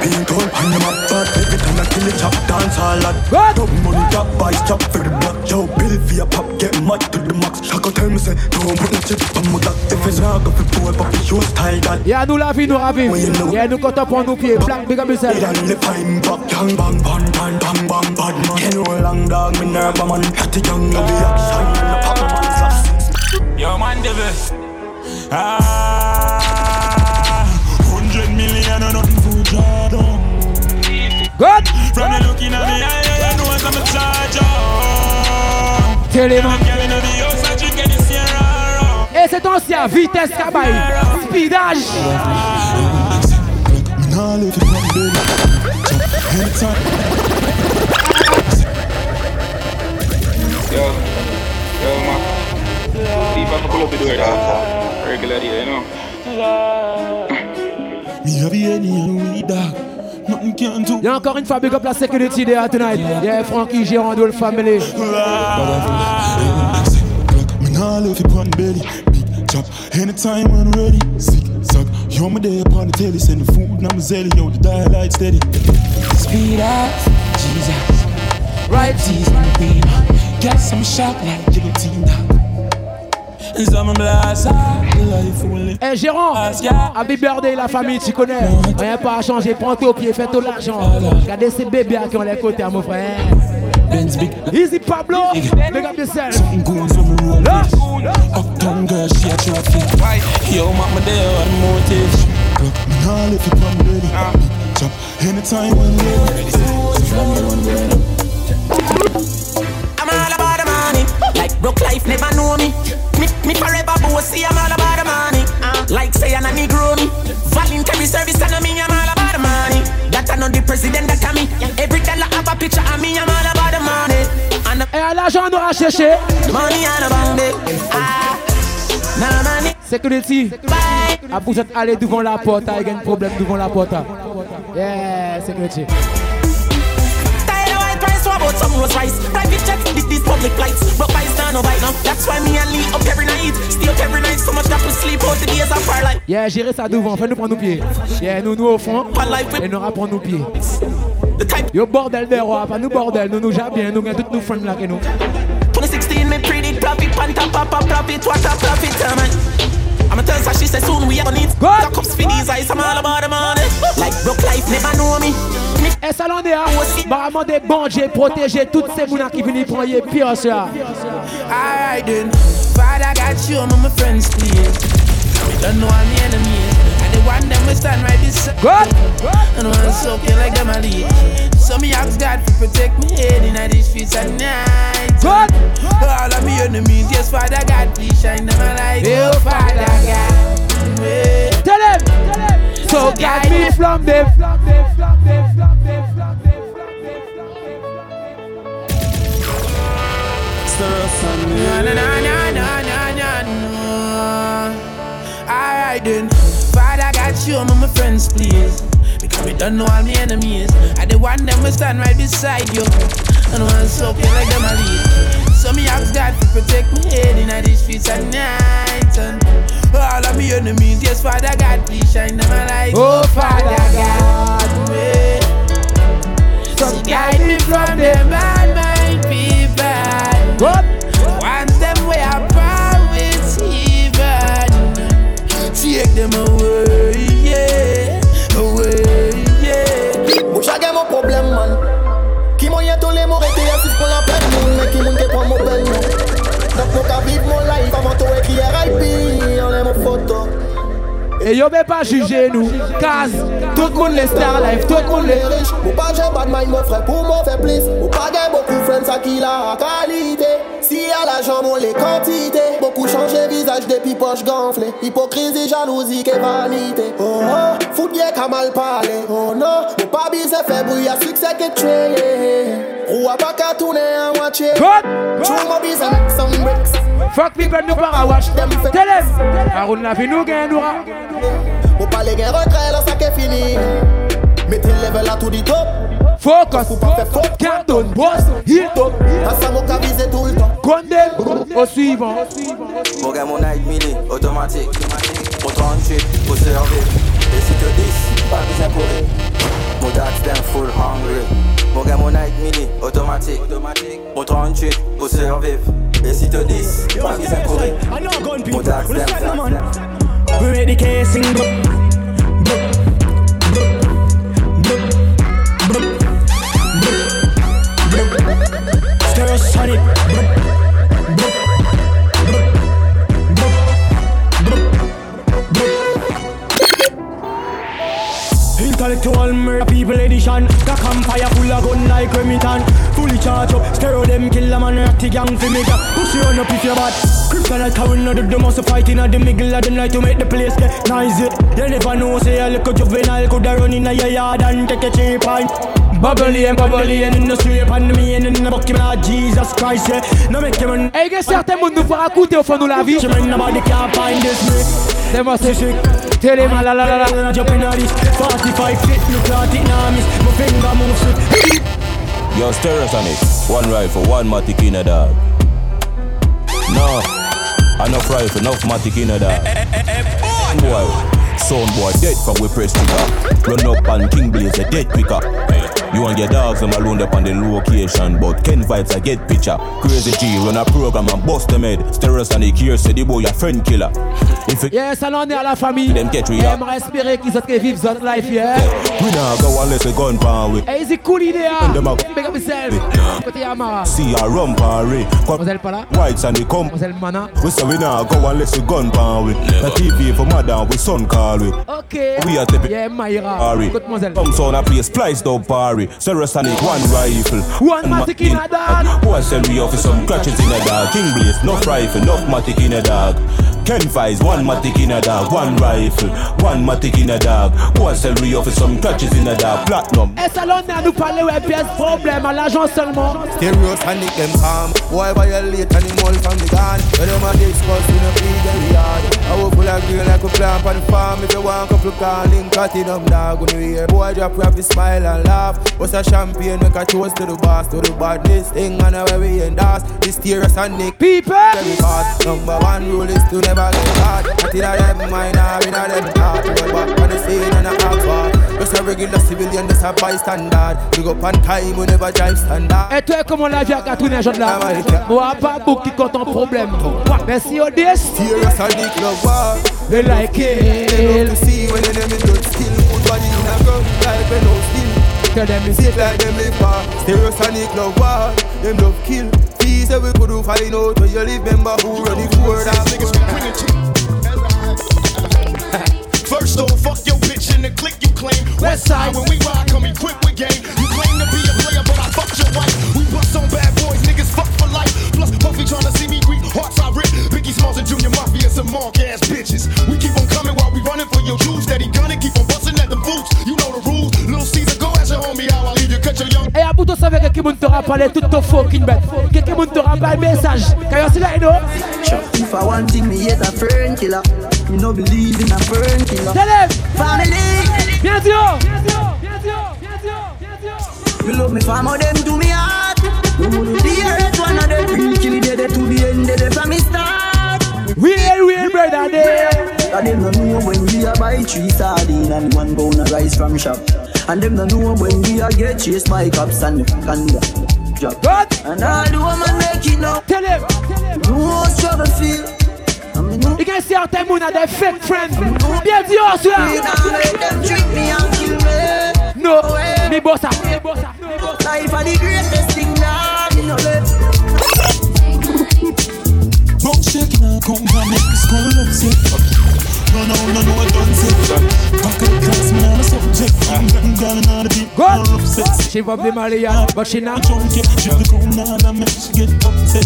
the young Dijon Being on the map But every time I kill it chop Dance all lot Dub money drop Boys chop for the block Yo bill for your pop Get mad to the max Shaka tell me say Don't put no chip on my back If it's not go for poor Pop your style that Yeah, nous la vie, nous ravive. Yeah, nous quand on prend nos pieds. Black, big up yourself. It and the fine pop Young bang bang bang bang bang bad man You long dog Me nerve man Hot the young Of the action the pop man slap Yo, man, the. Ah, hundred million or nothing for Jordan. Good. From the looking at me, I know I'm a charger. Tell him. I'm getting to the house, I drink any Sierra. Et c'est ancien, vitesse cabaye. Speedage. Me nah let it run belly Jump anytime Yo, yo, man. People have to pull up the door, dog. Regular you know. Me have any and dog Yeah, encore une fois, big up la security there tonight. Yeah, Frankie, Gérard, the family. Anytime I'm ready, sick, suck. My day upon the telly, send the food, zelly, the dial light steady. Speed up, Jesus. Right, Jesus, beam. Got some shock like guillotine. Eh Gérant, Happy Birthday la famille, tu connais. Rien pas à changer, prends toi au pied, fais tout l'argent. Regardez ces bébés qui ont les côtés à mon frère. Easy Pablo, big up yourself. Uptown girl she a trophy Yo, mama, there on motive. Look, me nah let it run belly Big chop anytime when ready I'm all about the money. Like broke life never know me. Me, me forever bossy. I'm all about the money. Uh, like say I'm a Negro me. Voluntary service and me. I'm all about the money. That I know the president that I me. Every dollar have a picture of me. I'm all about the money. And Et à l'argent, on aura cherché. the money and about it. Ah, nah money. Security. À vous êtes allé devant la porte, il y a un problème devant la porte. Yeah, security. Some Rolls Royce? Private jets, did these public flights. But no bite now. That's why me and Lee up every night. Stay up every night, so much that we sleep out the days of our life. Yeah, gérer ça devant, fais-nous prendre nos pieds. Yeah, nous, nous au fond. Et nous rappelons nos pieds. Yo, bordel des rois, pas nous bordel, nous nous bien, nous gagnons tous nos friends là que nous. 2016, me predict profit, panta papa profit, what a profit, man. I'ma tell her she said soon we are need Got cups for these eyes, I'm all about the money. Like broke life, never know me. Et ça l'en est, hein? Vraiment des bons Dieu protéger toutes ces mounas qui viennent prendre pire ça. Alright then, Father got you, I'm my friends, please. Don't know I'm the enemy. I the one them we stand right beside. Good. And I'm soaking like them a lead. So me ask God to protect me head in these streets at night. Good. All of me enemies, yes, Father God, please shine them a light. Oh, Father God. Tell him. So guide me from them. No, no, no, no, no, no, no, no. Alright then, Father got you, my friends, please. Because we don't know all my enemies. I the one them we stand right beside you. And one soaking like them a lead. So me ask God to protect me head in these streets at night. And all of me enemies, yes, Father God, please shine them a light. Oh, Father God. yeah. So guide me from them bad mind people. What? them away, yeah, away, yeah. Mou chage mou problem man. Ki mou ye tole mou rete pou la pen moun. Men ki moun ke mou bel moun Dok mou ka viv mou life Avan to e ki RIP Yon le mou foto. Et yo be pas juger nous Caz, tout le monde les star life, tout le monde les riche Ou pas j'ai bad mind mon frère pour mon faire please Ou pas j'ai beaucoup friends à qui la calife à l'argent, on les quantités. Beaucoup changé visage depuis poche gonflée. Hypocrisie, jalousie, que vanité. Oh oh, fout bien qu'à mal parler. Oh non, ou pas bise fait bruit à succès que tu Ou à pas qu'à tourner à moitié. God, Tu m'as bise avec some bricks. Fuck people nous para watch. Tell them. Arun la vie nous gagne nous. Ou pas les gains retrait, là ça qu'est fini. Mettez le level à tout dit top. Focus, Canton, boss, Hilton. À ça, mon cas visé tout le temps. Condemn au suivant. Mon gars, mon night mini, automatique. Mon 38, pour servir. Et si tu dis, pas besoin pour Mon dad, them full hungry. Mon gars, mon night mini, automatique. Mon 38, pour survivre. Et si tu dis, pas besoin pour Mon dad, them full We ready casing Intellectual murder people edition The campfire full of gun like Remington Fully charge up, stereo them kill a man Ratty gang fi make a pussy run up if you bad. Kryptonite carrying out the muscle fighting at the middle of the night to make the place get noisy You never know say a little juvenile coulda run in a yard and take a cheap pint Bubbly and bubbly and in the street and me and in the bucket like Jesus Christ yeah No make him an Et il y a certains monde nous fera écouter au fond de la vie. She man nobody can find this me C'est moi c'est chic. Télé mal la la la la. Jump in a this 45 feet, look like it now miss My finger moves it Yo, Stereosonic, one rifle, one matic in a dog. No, enough rifle, enough matic in a dog. Boy, sound boy dead from we press trigger. Run up and King Blaze a dead quicker. You and your dogs them alone up on the location, but Ken Vybz I get picture. Crazy G run a program and bust them head. Stereosonic here say the boy a friend killer. If it Yes, alors on est à la famille. Them get we. J'aimerais espérer qu'ils autres vivent cette life, yeah. we nah go unless a gun pound with. Et c'est cool idée, And them hein. a- Big up yourself. Côté Yamara. See a rum party. Mademoiselle pas là. Whites and they come. Mademoiselle Mana. We say we nah go unless a gun pound with. The TV for madam we son call with. Ok. We are the Yeah, Mayra. Party. Écoute, mademoiselle. Come son a play splice down party. Stereosonic one rifle. One matic in a dog. Boy sell me off with some crutches in a dog. King Blaze, no rifle, no matic in a dog. Ken Vybz, one matic in a dog. One rifle, one matic in a dog. Boy sell me off some crutches in a dog. Platinum. Et ça, là, on est à nous parler, ouais, pièce problème, à l'argent seulement. Stereosonic them calm Boy violate and him all from the gun When them a discuss in a free the yard? I will pull a girl like a plant on the farm. If you want couple call link cut it up dog When you hear boy drop you have to smile and laugh. What's a champagne? Make a toast to the boss To the badness. Thing and where we endorse This Stereosonic People! Very fast Number one rule is to never get caught. Not in a them mind or in a them heart. Roll back on the scene and a act for Just a regular civilian, just a bystander. Big up on time, we never drive standard. Et toi, comment la vie a cartonné un pas beaucoup qui compte en problème. Merci, Serious the They like They it. love to see when they in good skill Put body in a when no Tell them See it like them live far Serious the war Them love kill Fees that we could find out Where you live, remember who run the word First off, fuck your bitch in the click you claim. West side, when we ride, come equipped with game. Some mark ass bitches. We keep on coming while we running for your jewels. Steady gunning, keep on busting at them boots. You know the rules. Little Caesar, go ask your homie how I leave you, cut your young. Bout de ça, avec quelqu'un te rappelle tout ton fucking bête. Quelqu'un te rappelle message. Quand you see that, you know? If I want thing, me hate a friend killer. Me no believe in a friend killer. Tell him. Family. Bien sûr. Me love me farmer, them do me heart? The earth one of them real kill dead to the end, dead from me start. Real, real brother there. And them no know when we a buy three sardine and one pound of rice from shop. And them no know when we a get chased by cops and the can drop. What? And all the woman make it now. Tell him. No struggle feel. You can see how there, moon are their fake friends. Bien sûr, We cela. not let them trick me and kill me. No, me bossa. Ah. Me bossa. Ah. Life are the greatest thing now. Me no let. Shake now, come on, make me scroll up, say No, no, no, no, I don't say Back up, class, me not a subject. I'm getting down and out of beat, all upset She from the Maria, but she not. drunk She the cold now, and make she get upset.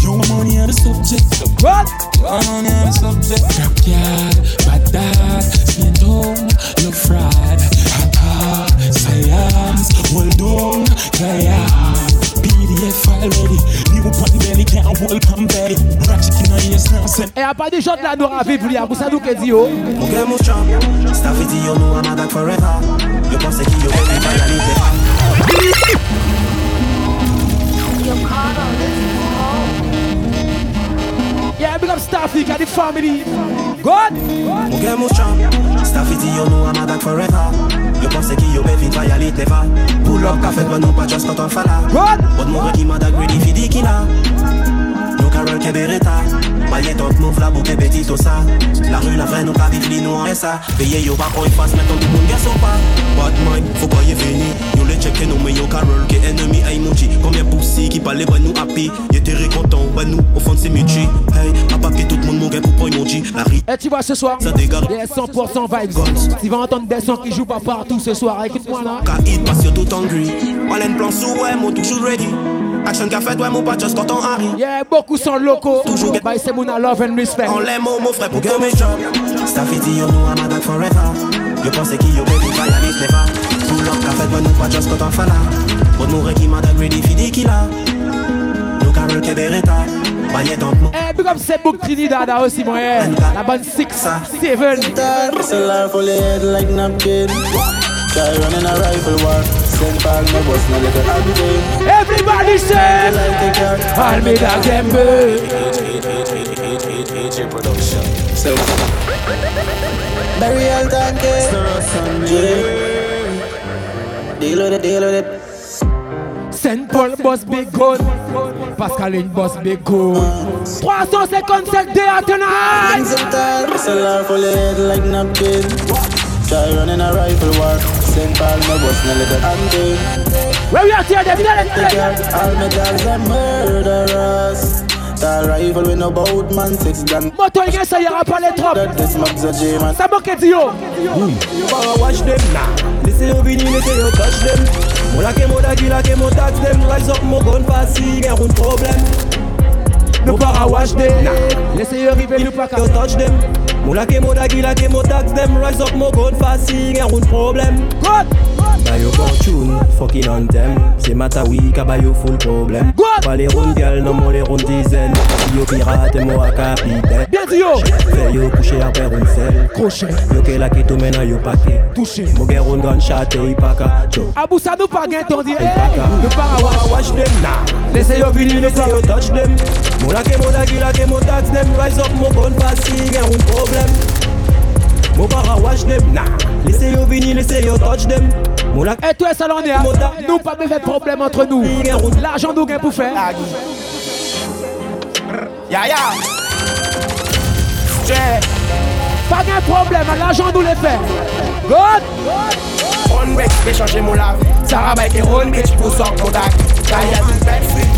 Your money on the subject. What? I'm on the subject. Yard, bad dad, spend home, love fried. Hot, hot, science, well yes now, send. Et a pas de shot là, nous ravive, vous ça nous que dit oh. Mon gars, mon champ, Staffy dit yo nous a mad forever. Yo pense qu'il yo baby, pas y aller, Yeah, big up Staffy, got the family. God. Mon gars, mon champ, Staffy dit yo nous a mad forever. Yo pense qu'il yo baby, pas y aller, never. Pull up, café, ben nous pas just quand on fala. God. But mon gars qui m'a ready, fidi qui là. Carol Kebereta. Maillé top move la petit tout ça. La rue la vraie nous pas vivre nous en ça. Payé yo pas qu'on y fasse maintenant tout le monde garçon pas. Bad mind, faut pas y venir. Yo les checker nous mais yo Carol qui ennemi emoji. Combien poussi qui parlait bah nous happy. Y'étais content bah nous au fond c'est Michi. Hey, à pas que tout le monde mon gars pour pas emoji. La rue. Et tu vois ce soir, ça dégage. Il y a 100% vibes. Tu vas entendre des sons qui jouent pas partout ce soir. Écoute-moi là. Car il passe tout en gris. Malène plan sous ouais, moi toujours ready. Action qu'a fait, ouais, mon pas just quand on arrive. Yeah, beaucoup sont locaux. Toujours get by c'est mon love and respect. On l'aime, mon frère, pour que mes jobs. Staffy dit, yo, nous, I'm a forever. Yo pense qu'il y a pas y aller, never. Pull up, qu'a fait, ouais, nous pas just quand on fait là. Bon, nous, qui m'a ready, fidi qui là. Nous, Carol, Kebereta. Eh, big up c'est Book Trinidad aussi, moi, La bande 6, 7. It's a life for the head like napkin. Try running a rifle war. Send Paul, my boss, my little abdi. Everybody say, I'll be that gamble. production. So, burial yeah. Deal with it, deal with it. Saint Paul boss big gun Pascaline boss big gun 357 day at night It's a for the head like napkin Try running a rifle war. St. Paul, my boss, no little auntie Where we are here, them, them, them All my dogs are murderers. Tall rifle with no boat man six gun. Moto il ça ira pas les trop This mob's a J-man Ça manque Dio You. Better watch them now. Laissez au vini, laissez au touch them. Mon la ke mo dagi, la ke mo tax them Rise up mo gun fasi, gen roun problem. Nous para watch them. Laissez yo rive, nous pas Yo touch them Mou lake mou dagi tax dem Rise up mou god fasi gen roun problem Bayo fortune, fucking on them. Se mata wika bayo full problem God! Pale roun gal nan mou le roun dizen Yo pirate mou a kapite Bien di yo! Ve yo kouche apè roun sel Yo ke lake tou yo pake Touche Mou gen roun gan chate yi paka Cho Abou sa nou pa gen ton di Hey! Nou pa dem na Lese yo vini, lese yo touch dem Mou lake mou dagi tax dem Rise up mou god fasi gen roun problem Mo para watch them now Laissez yo vini, laissez yo touch them Et toi, Salonnéa, nous pas de problème entre nous. L'argent nous gagne pour faire. Ya ya. Pas de problème, l'argent nous les fait. God. On bitch, vais changer mon lave. Sarah Bike et on pour sortir mon dac. Kaya tout bête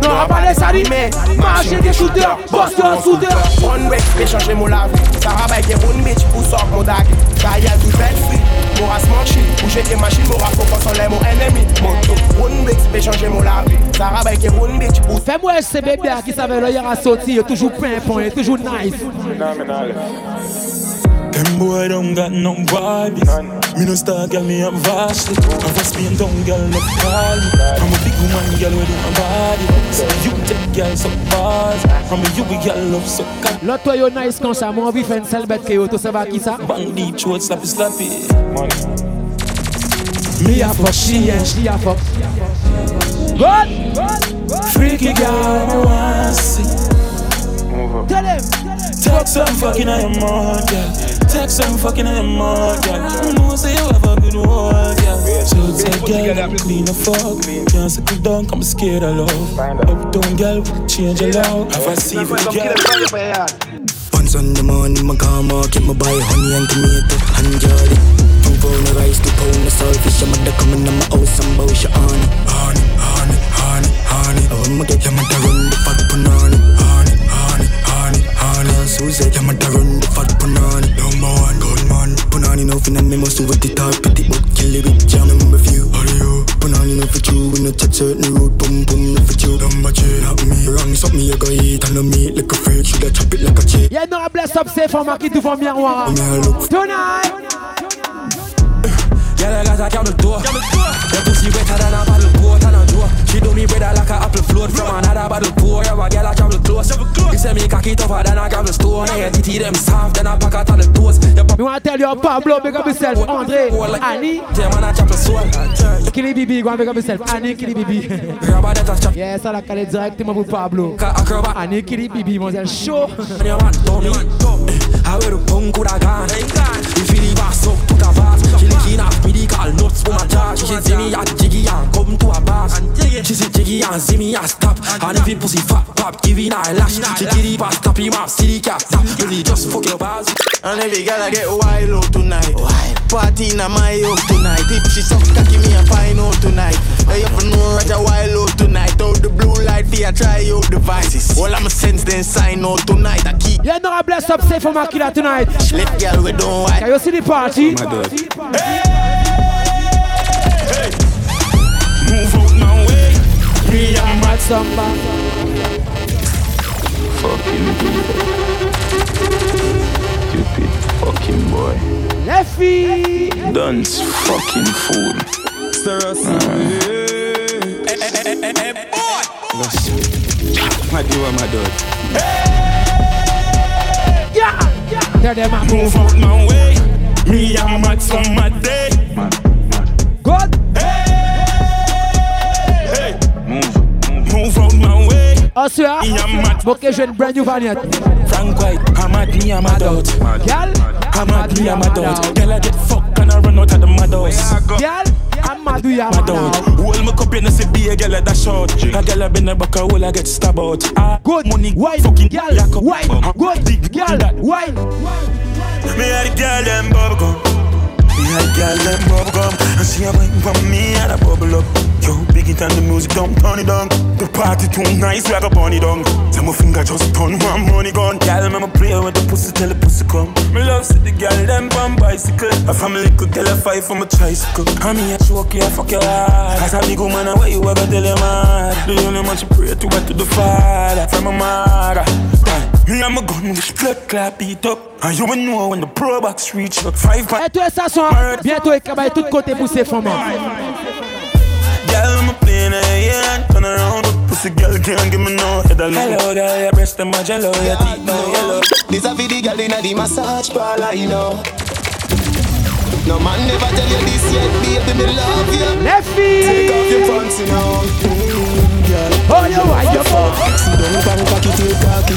n'aura pas les salis Mais marcher des shooters, bosse un soudeur On vex, échanger mon lave Sarah baille des bonnes bitch, ou sort mon dag Kaya du bel fruit, mon race mon Bouger des machines, mon rap, faut qu'on mon ennemi. Mon tout, bonne vex, échanger mon lave Sarah baille des bonnes bitch, ou Fais-moi ces bébés qui savait l'œil à sortir Toujours pimpant et toujours nice. Them boy don't got no vibes. Me no star girl, me up vastly. I'm a Spain down girl, no call me. I'm a big woman girl, do my body. So you take girl so bars. I'm a you we girl love so cut. L'autre toi yo nice quand ça, moi envie faire une seule bête que yo, tout ça va qui ça? Deep throat, slappy slappy. Me a fuck, she and she a fuck. Good. Freaky girl, me wanna see. Tell him. Talk some fucking I am on, girl. Text and fucking in the mud, girl. You know, say you have a good work, girl. So take girl, clean the fuck. Can't suck it down, I'm scared of love. Uptown girl, change your love. Have seat with the girl. On the morning, my car market, my buy honey and tomato and jelly. Two pound of rice, two pound of saltfish, I'm at coming on my house and bow your honey. Honey, honey, honey, honey. Oh, I'ma get your mother run the. Honey, honey, honey, honey. Susie, your mother run the fat punani. Number one, gunman. Punani no fin and me must over the top, pity but kill it with jam. Number few, do you? Punani no for you, we no touch certain road, boom boom no for you. Number three, not me. Wrong, stop me, you go eat and no meat like a freak. Shoulda chop it like a chick. Y'a non bless up safe for qui devant miroir. Tonight. Girl, I got a camel door. Your pussy wetter than a bottle She do me better like a apple float from another bottle pour. Yeah, my girl, I travel close. You say me cocky tougher than a gravel stone. Yeah, TT them soft, then I pack out on the toes. Me wanna tell you Pablo, big up yourself, Andre, Annie. Yeah, man, I chop a soul. Killy Bibi, go and big up yourself, Annie Killy Bibi. Yes, ça la calé directement pour Pablo. Annie Killy Bibi, mademoiselle chaud. Eh, I wear a punk with a gun. You feel the bass up to the licking off medical nuts for my jaw. She see me at Jiggy and come to a bass. She see Jiggy and see me and stop. And if it pussy fat pop, giving her a lash. She get the pass, tap him up, see the cap tap. Really just fuck your bars. And every girl I get wild out tonight. Party in my house tonight. If she suck cocky, me a find out tonight. I have to know right a wild out tonight. Out the blue light, fear try out devices. All I'm a sense then sign out tonight. I keep. Yeah, no, I bless up safe for my killer tonight. Let girl we don't white. Can you see the party? My God. Move Samba. Fucking Stupid fucking boy. Leffy. Dunce fucking fool. Ah. My dear, my dog. Yeah, yeah. Tell them I Move out my way. Me and Max on my day. Good. Move my way. Oh. Ok, je une brand new variant. Frank White, I'm at me, I'm a dot. Girl, I'm at me, I'm a dot. Girl, I get fucked and I run out of the mad house. girl, I'm mad with ya, My dog, hold my cup in the see be a girl at that short. A girl I been a back a I get stabbed out. Ah, good money, wine, fucking girl, yak up. wine, good, girl, wine. Me had the girl them bubble gum. Me had the girl them bubble gum. And she a wine for me and a bubble up. Yo, big it and the music don't turn it down. The party too nice, we a burn down. Tell my finger just turn one money gun. Girl, me play with the pussy till the pussy come. Me love see the girl them on bicycle. A family could tell a fight from a tricycle. I mean, I choke you, I fuck your heart. As a big woman, I way you ever tell your man. The only man she pray to went to the father from my mother. Me and my gun with blood clap beat up. And you will know when the pro box reach up. Five Et toi, ça son. Bientôt, il cabaye tout côté pour ses femmes. Girl, I'm a plane yeah, turn around. Pussy girl can't give me no head alone. Hello, girl, your breast and my jello, your teeth no yellow. This a video girl inna the massage parlor, you know. No man never tell you this yet, baby, me love you. Leffy. Take off your pants, you know. Mm, girl. Oh, you want your phone? See them bang cocky till cocky.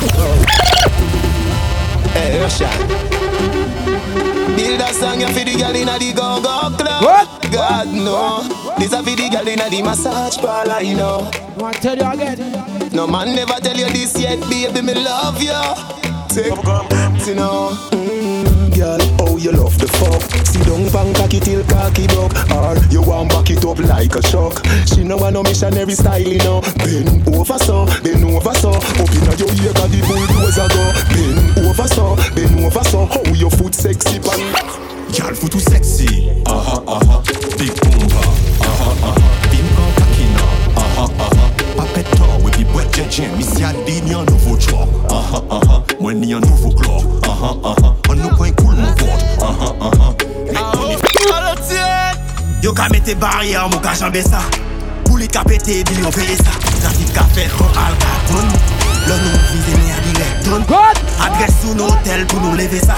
Hey, Russia. Build a song you for the girl inna the go go club. What? God no. This a for the girl inna the massage parlor, you know. Want tell you again? No man never tell you this yet, baby, me love you. Take you know. Mm, girl, oh you love the fuck. See don't bang cocky till cocky broke. Or you want back it up like a shock. She no want no missionary style, you know. Bend over so, bend over so. Up inna your ear, got the bulldozer go. Bend over so, bend over so. How your foot sexy pan. Girl foot too sexy. Aha aha. Big boomba. Aha aha. Bim kan kakina. Aha aha. Jen misyal di ni an nouvo chok Aha aha, ah, ah, mwen ni an nouvo klok Aha aha, ah, an nou kwen koul mou vod Aha aha, mek toni f*** oh, Alo tien! Yo ka mette barya mou ka janbe sa Pou li ka pete bil yo veye sa Zatif ka fet kon al ka ton. Lon nou vize me a direk ton. Adres sou nou hotel pou nou leve sa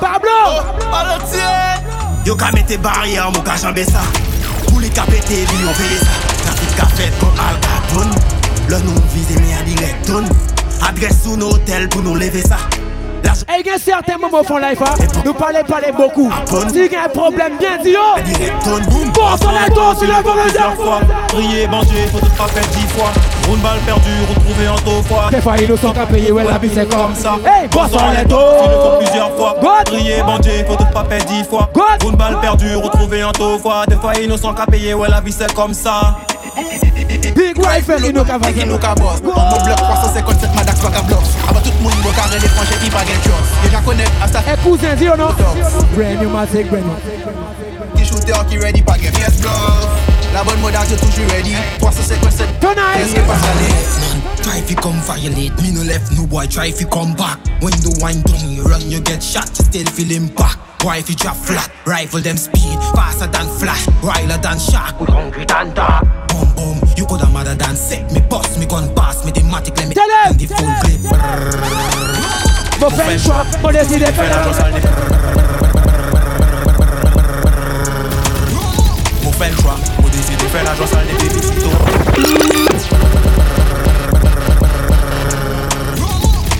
Pablo! Yo ka mette barrière, mon ka jambe sa Pou li ka pete, bi yon veye sa Trafik ka fet kon al Le nou vize a Adres sou nou hotel pou nou leve il y a certains moments hein. nous parlons, parlons beaucoup. Si y a un problème, bien dit oh. yo. Bon, la la manger, faut te frapper dix fois. Une balle perdue, retrouvée en taux fois. Des fois, sont qu'à payer, ouais, la vie c'est comme ça. Hey, bon, sur les Il le faut plusieurs fois. Prier, manger, faut te frapper dix fois. Une balle perdue, retrouvée en taux fois. Des fois, sont qu'à payer, ouais, la vie c'est comme ça. Big rifle, il nous qu'à Qui nous boss. En mon bloc 357, ma dax qu'à bloc. Avant tout le monde, mon carré, les franchis, qui pas gagne chose. Déjà connaît, à ça. Eh, cousin, dis ou non? Brand new magic, brand new. Qui shooter, qui ready, pas gagne. Yes, bro. La bonne mode, c'est toujours ready. 357. Tonight. Qu'est-ce qui passe à Try if you come violate, me no left no boy. Try if you come back. When the wine down, you run, you get shot, you still feeling back. Boy, if you drop flat, rifle them speed, faster than flash, wilder than shark, we hungry than dark. Boom boom, you coulda madder than sick. Me boss, me gun pass, me the matic, let me Tell him. the full clip. Mon fait le choix, mon décide de faire la chose. Mon fait la joie sale des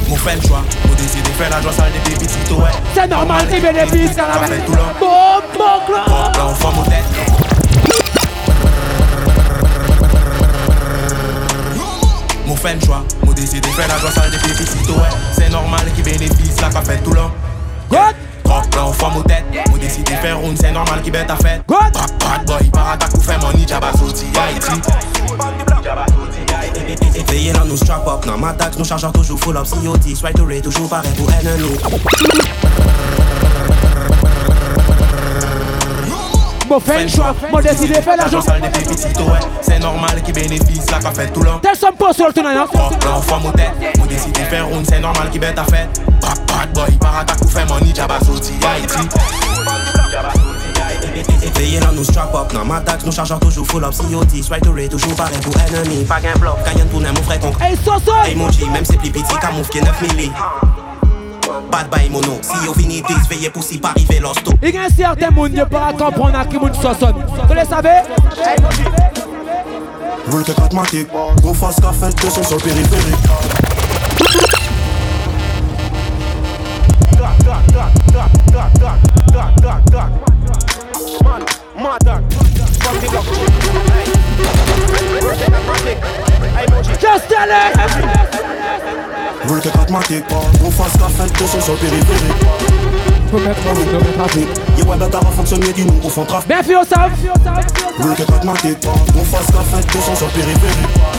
Mon fait le choix, mon faire la joie sale des bébés ouais. C'est normal, il bénéficie à la Fait l'homme. Bon, bon, là. Là, on forme tête. Mon fait le choix, mon décide de faire la joie sale des bébés ouais. C'est normal qui bénéficie là qu'a fait tout. Good. Rock on forme au tête faire round c'est normal qui bête à Good. Bad, bad boy par attaque ou fait money Jabba sorti Haïti Veillez là, nous strap up, non, ma taxe, nous chargeons toujours full up, COT, strike to rate, toujours pareil pour ennemi. Mon fait le choix, mon décide de faire la chose. sale des bébés ouais. C'est normal qui bénéficie là qu'a fait tout l'homme Tell some post sur le tonight, hein. Rock là on forme au tête Mon décide de faire round c'est normal qui bête à fait Bad, bad boy par attaque ou fait money Jabba Haïti Veillez là, nous strap up, non, ma taxe, nous chargeons toujours full up, COT, strike to rate, toujours pareil pour ennemi. Pas qu'un bloc, quand y'en tourne, mon frère con. Hey, Soso. Hey, mon G, même c'est plus petit, qu'à mouf qui est 9 milli. Bad bay mono, si yo vini disveye pou si pa rive losto I gen serte moun yo para kompron a ki moun soson Te le save? Roule ke katmatik, go fas ka te son sol periferik Man, man, man, man, man, man, man, Castellet. Roule que gratte ma kick pas Qu'on fasse café de son sur le périphérique fonctionner du Bien fait au ma kick pas fasse de son sur le périphérique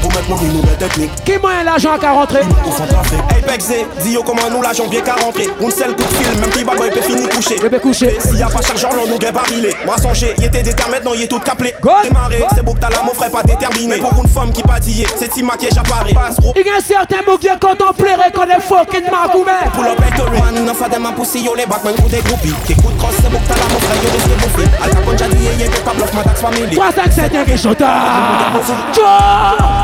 pour mettre mon nouvelle technique. Qui moyen l'argent qu'à rentrer? Trafic. Apex dis-yo comment nous la janvier qu'à rentrer On seul coup de fil, même petit bad boy peut finir couché Je vais coucher. S'il y a pas chargeur, l'on nous gagne barilé Moi songer, il était déterminé, maintenant il est tout caplé. Démarré, c'est beau que t'as la mon frère pas déterminé Pour une femme qui pas dit, c'est si maquillage apparaît Il y a certains mots qui contemplerait qu'on est fucking magoumet. Pull up victory Man, non fa de ma pussy, yo les backman coup des groupies Qui coûte cross, c'est beau que t'as la mon frère, yo risque de bouffer Al Capone j'ai dit, y'a pas bluff, ma taxe family 3, 5, 7, 1,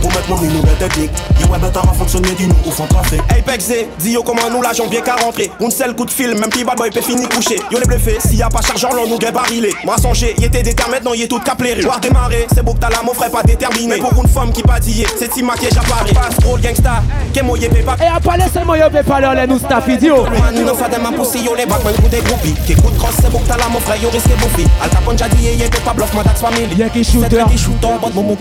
Pour mettre mon. Yo t'as pas fonctionné, au fond trafic. Apex dis-yo comment nous la janvier qu'à rentrer On seul coup de fil, même petit bad boy peut finir couché. Yo les bluffé, s'il y a pas chargeur, l'on nous gagne barilé. Moi songer, il était déterminé, maintenant il est tout caplé Voir démarrer, c'est beau que t'as la mon frère pas déterminé. Mais pour une femme qui pas dit, c'est si maquillage apparaît Passe gros gangsta, qu'est moyen pas Et à parler seulement, yo, vais parler, les nous staff idiot. Man, non fa de ma pussy, yo les backman coup des groupies. Qui coûte cross, c'est beau que t'as la mon frère, yo risque de bouffer Al Capone j'ai dit, y'a pas bluff, ma taxe family Y'a qui shooter. qui shooter, bon mon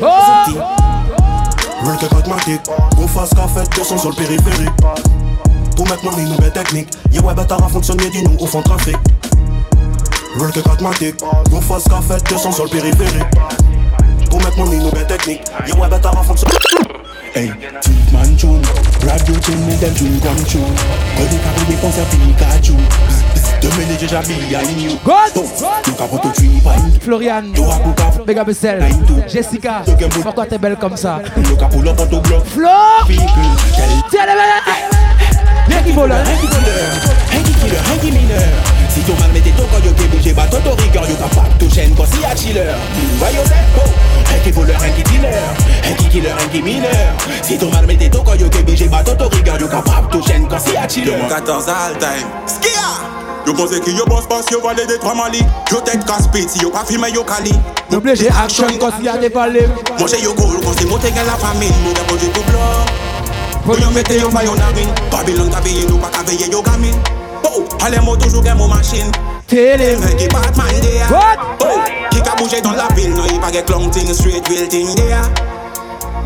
Multi-pragmatique, gros face qu'a fait 200 sur le périphérique. Pour maintenant une nouvelle technique, y'a web à fonctionner du nous au fond trafic. Multi-pragmatique, gros face qu'a fait 200 sur le périphérique. Pour maintenant une nouvelle technique, y'a web à fonctionner. Hey, Tweet Man Tune, Rap Dude, me dem Tune Come True. Cody Carré dépense à Pikachu. Demain je j'habille à l'ignou God Florian. Megabessel, Jessica. Pourquoi t'es belle comme ça? Flo! Tiens les mecs! Hein? Killer Si ton mal mette ton corps, yo ke bouje ton rigueur Yo si a chiller. Voyons c'est Un qui voleur, un qui dealer. Un qui killer, un qui mineur. Si ton mal mette ton corps, yo ton rigueur Yo si a chiller. 2014 all time. Skia! Yo pose ki yo boss boss, yo vole de 3 mali. Yo tek kaspit, si yo pa filme yo kali Yo bleje aksyon konsi a de valim Mwenje yo koul konsi mwote gen la famin Mwen gen ponje kou blok Pou yo mette yo fayon narin Babylon ka veye nou pa ka veye yo gamin Oh, ale mwo toujou gen mwo masin Tele Mwen ki batman de ya ah. What? Oh, ki ka bouje don la vil Nou yi pa ge klong ting, straight real ting de ya ah.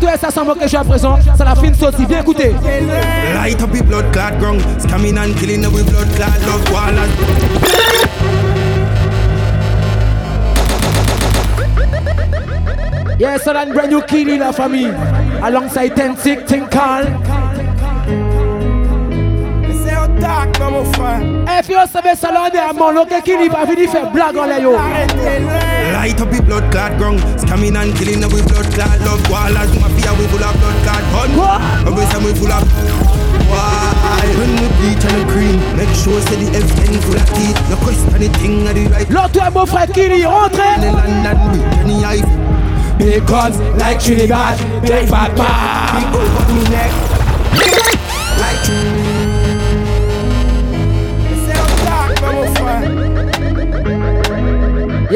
tout ça sans que je suis à présent. C'est la fin de sortie. Viens écouter. Light up the blood clot ground. Scamming and killing with blood clot love koalas Yes, so that brand new Kili la famille. Alongside Ten Sick, Ten Carl Et puis on savait ça là dernièrement Donc Kili va venir faire blague en l'air yo. Light up the blood clot ground. Scamming and killing with blood clot love koalas Mafia we full of blood clot gun And we say we full of Why? When we bleach and we cream Make sure say the F10 full of teeth. No question anything at the right. L'autre est beau frère Kili, rentrez. Big guns like Trinidad bad man Big over me neck. Like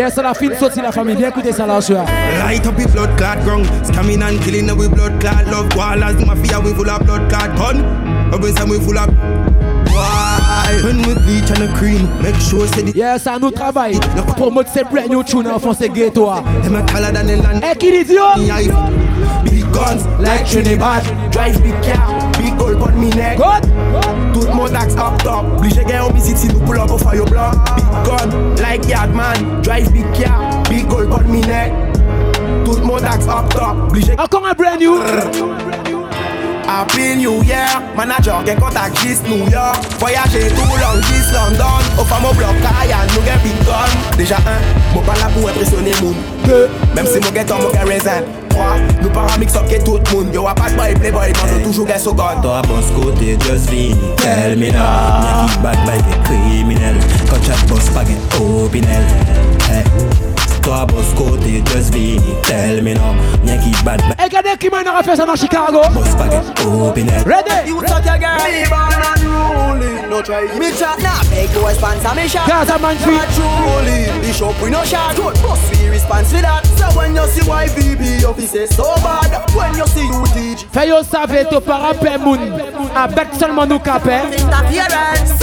Yes, so la fin de sortie la famille écouter ça là soir Light up the blood clot ground Scamming and killing with blood clot. Love koalas Mafia we full of blood clot. Gun And we full of Why? When we bleach and we cream Make sure say the Yes, ça nous travaille Promote ces brand new tune en français ghetto Them a taller than the land. Eh, yo Big guns like Trinidad. Drive big car Big gold on me neck. God Tout mon tax up top. Obligé gen homicide si nous pull up au fire block. Big gun like Yardman Drive big car Big gold on me neck Tout mon up top. Obligé Encore un brand new. Happy New Year Manager gen contact just New York. Voyager tout long just London. Au femme au bloc Ryan nous gen big gun. Déjà un, mon pas là pour impressionner moun deux, même si mon gâteau, mon raisin. Trois, nous parlons mix up que tout le monde. Yo, à pas boy, playboy, ils mangent toujours gain au gars. Toi, bon, ce côté, just be, tell me now. Bad boy, des criminels. Quand chat boss, pas get opinel. Hey. Toi, boss côté, just be, tell me now. Nien qui bad boy. Et gardez qui m'a une référence dans Chicago. Boss, pas get opinel. Ready? You talk your girl. Ruling No try. Me chat now Big boy sponsor me shot. Gaza man free Not truly The shop we no shot. Good boss be response to that So when you see why YVB officer so bad. When you see you teach Fais yo savez to para pe moun. Avec seulement nous capé Interference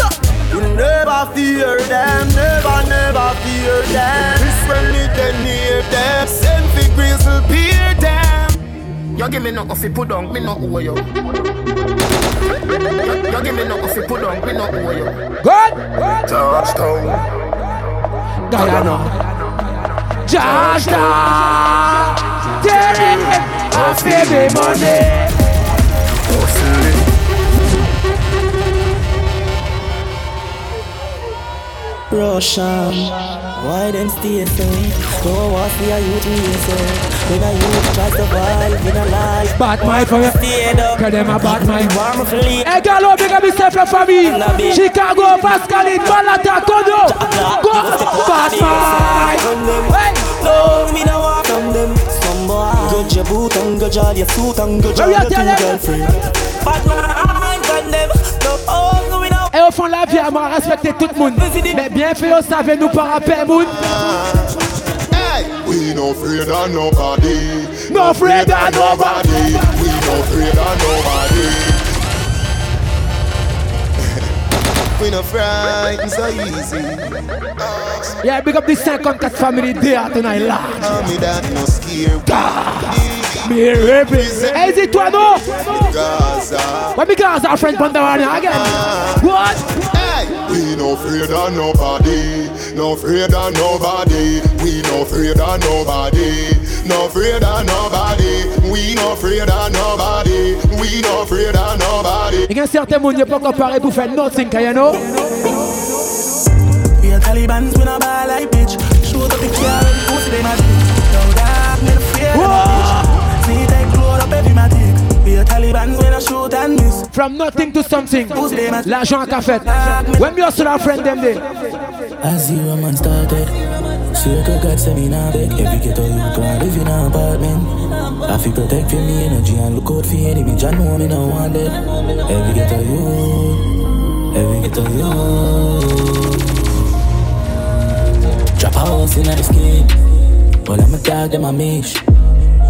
You never fear them, never, never fear them. This when me can near them, send fi grizzle peer them. You give me no fi put on, me no owe you. You give me no fi put on, me no owe you. Good. Guyana. Georgetown. Tell him I feel me money. Russian, why them stay so? Don't want see a youth. When a youth try to survive in a life, Bad mind for you. stay up. Cause them a bad mind. Warm for leave. Hey, girl, big up yourself, la famille. Chicago, Pascaline, Balata, Kodo. Go, bad mind. Hey. No, me no want from them. Some boy, go your boot and go your your suit and go Hurry your up, two tell them. girlfriend. Bad man from them. No, oh, me no. Et au fond la vie, on va respecter tout le monde. Mais bien fait, on savait nous par rappel, moun. We no afraid of nobody. no afraid of nobody. We no afraid of nobody. We no frightened so easy. Yeah, big up the second cat family there tonight, large. Tell me that no scare. Me raping. Is it toi, no? Gaza. What me Gaza friend Pandavania again? What? We no afraid of nobody, no afraid of nobody. We no afraid of nobody, no afraid of nobody. We no afraid of nobody, we no afraid of nobody. Il y a certains monde qui pas comparé pour faire nothing, you know? We are Taliban's, we not buy like bitch. Shoot up the car, go to the magic. Matic. We are Taliban's, we not shoot and miss. From nothing to something. L'argent qu'a fait. When me hustle our friend them there. As zero man started. Swear to God, say me nah beg. Every ghetto you can live in an apartment. I feel protect for me energy and look out for enemy. John know me no want dead. Every ghetto you, every ghetto you. Drop a house in the skin. But I'm a dog, them a mish.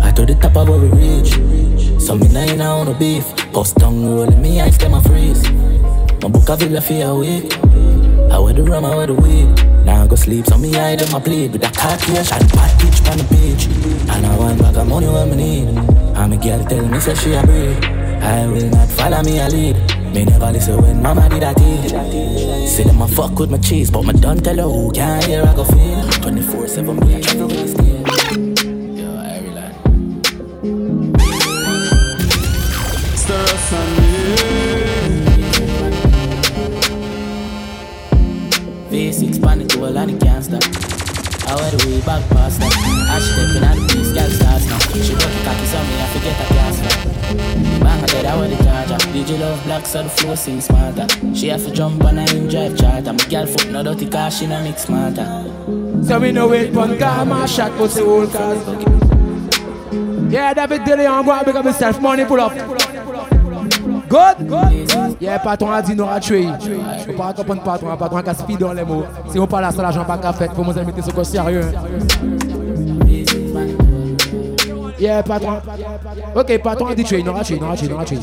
I to the top of where we reach. So me nah in on no beef. Post down rolling me ice, them a freeze. My book a villa for a week. I wear the rum, I wear the weed. Now I go sleep, so me hide in my plate with that cartridge and package on the beach. And I want back of money when me need. And me girl tell me say she a breed. I will not follow me a lead. Me never listen when mama did that deed. Say them a fuck with my cheese, but me don't tell her who can't hear I go feel. 24-7 me I travel I wear the way back past that. I step in at the place, girl starts now. She broke the cocky, so me I forget a cast now. Bang dead, I wear the charger. You love black, so the flow sing smarter. She have to jump on a him drive charter. My girl foot no dirty car, she no mix smarter. So we know wait pon gamma shot but the whole cars. Yeah, that David Dele on go and big up. Money pull up. Good? Good? Yeah, patron a dit nous a tué. Faut pas comprendre patron, patron a speed dans les mots. Si on parle à ça, l'argent pas qu'à fait, faut nous inviter ce qu'on sérieux. Yeah, patron. Ok, patron a dit tué, nous a tué, nous a tué, nous a tué.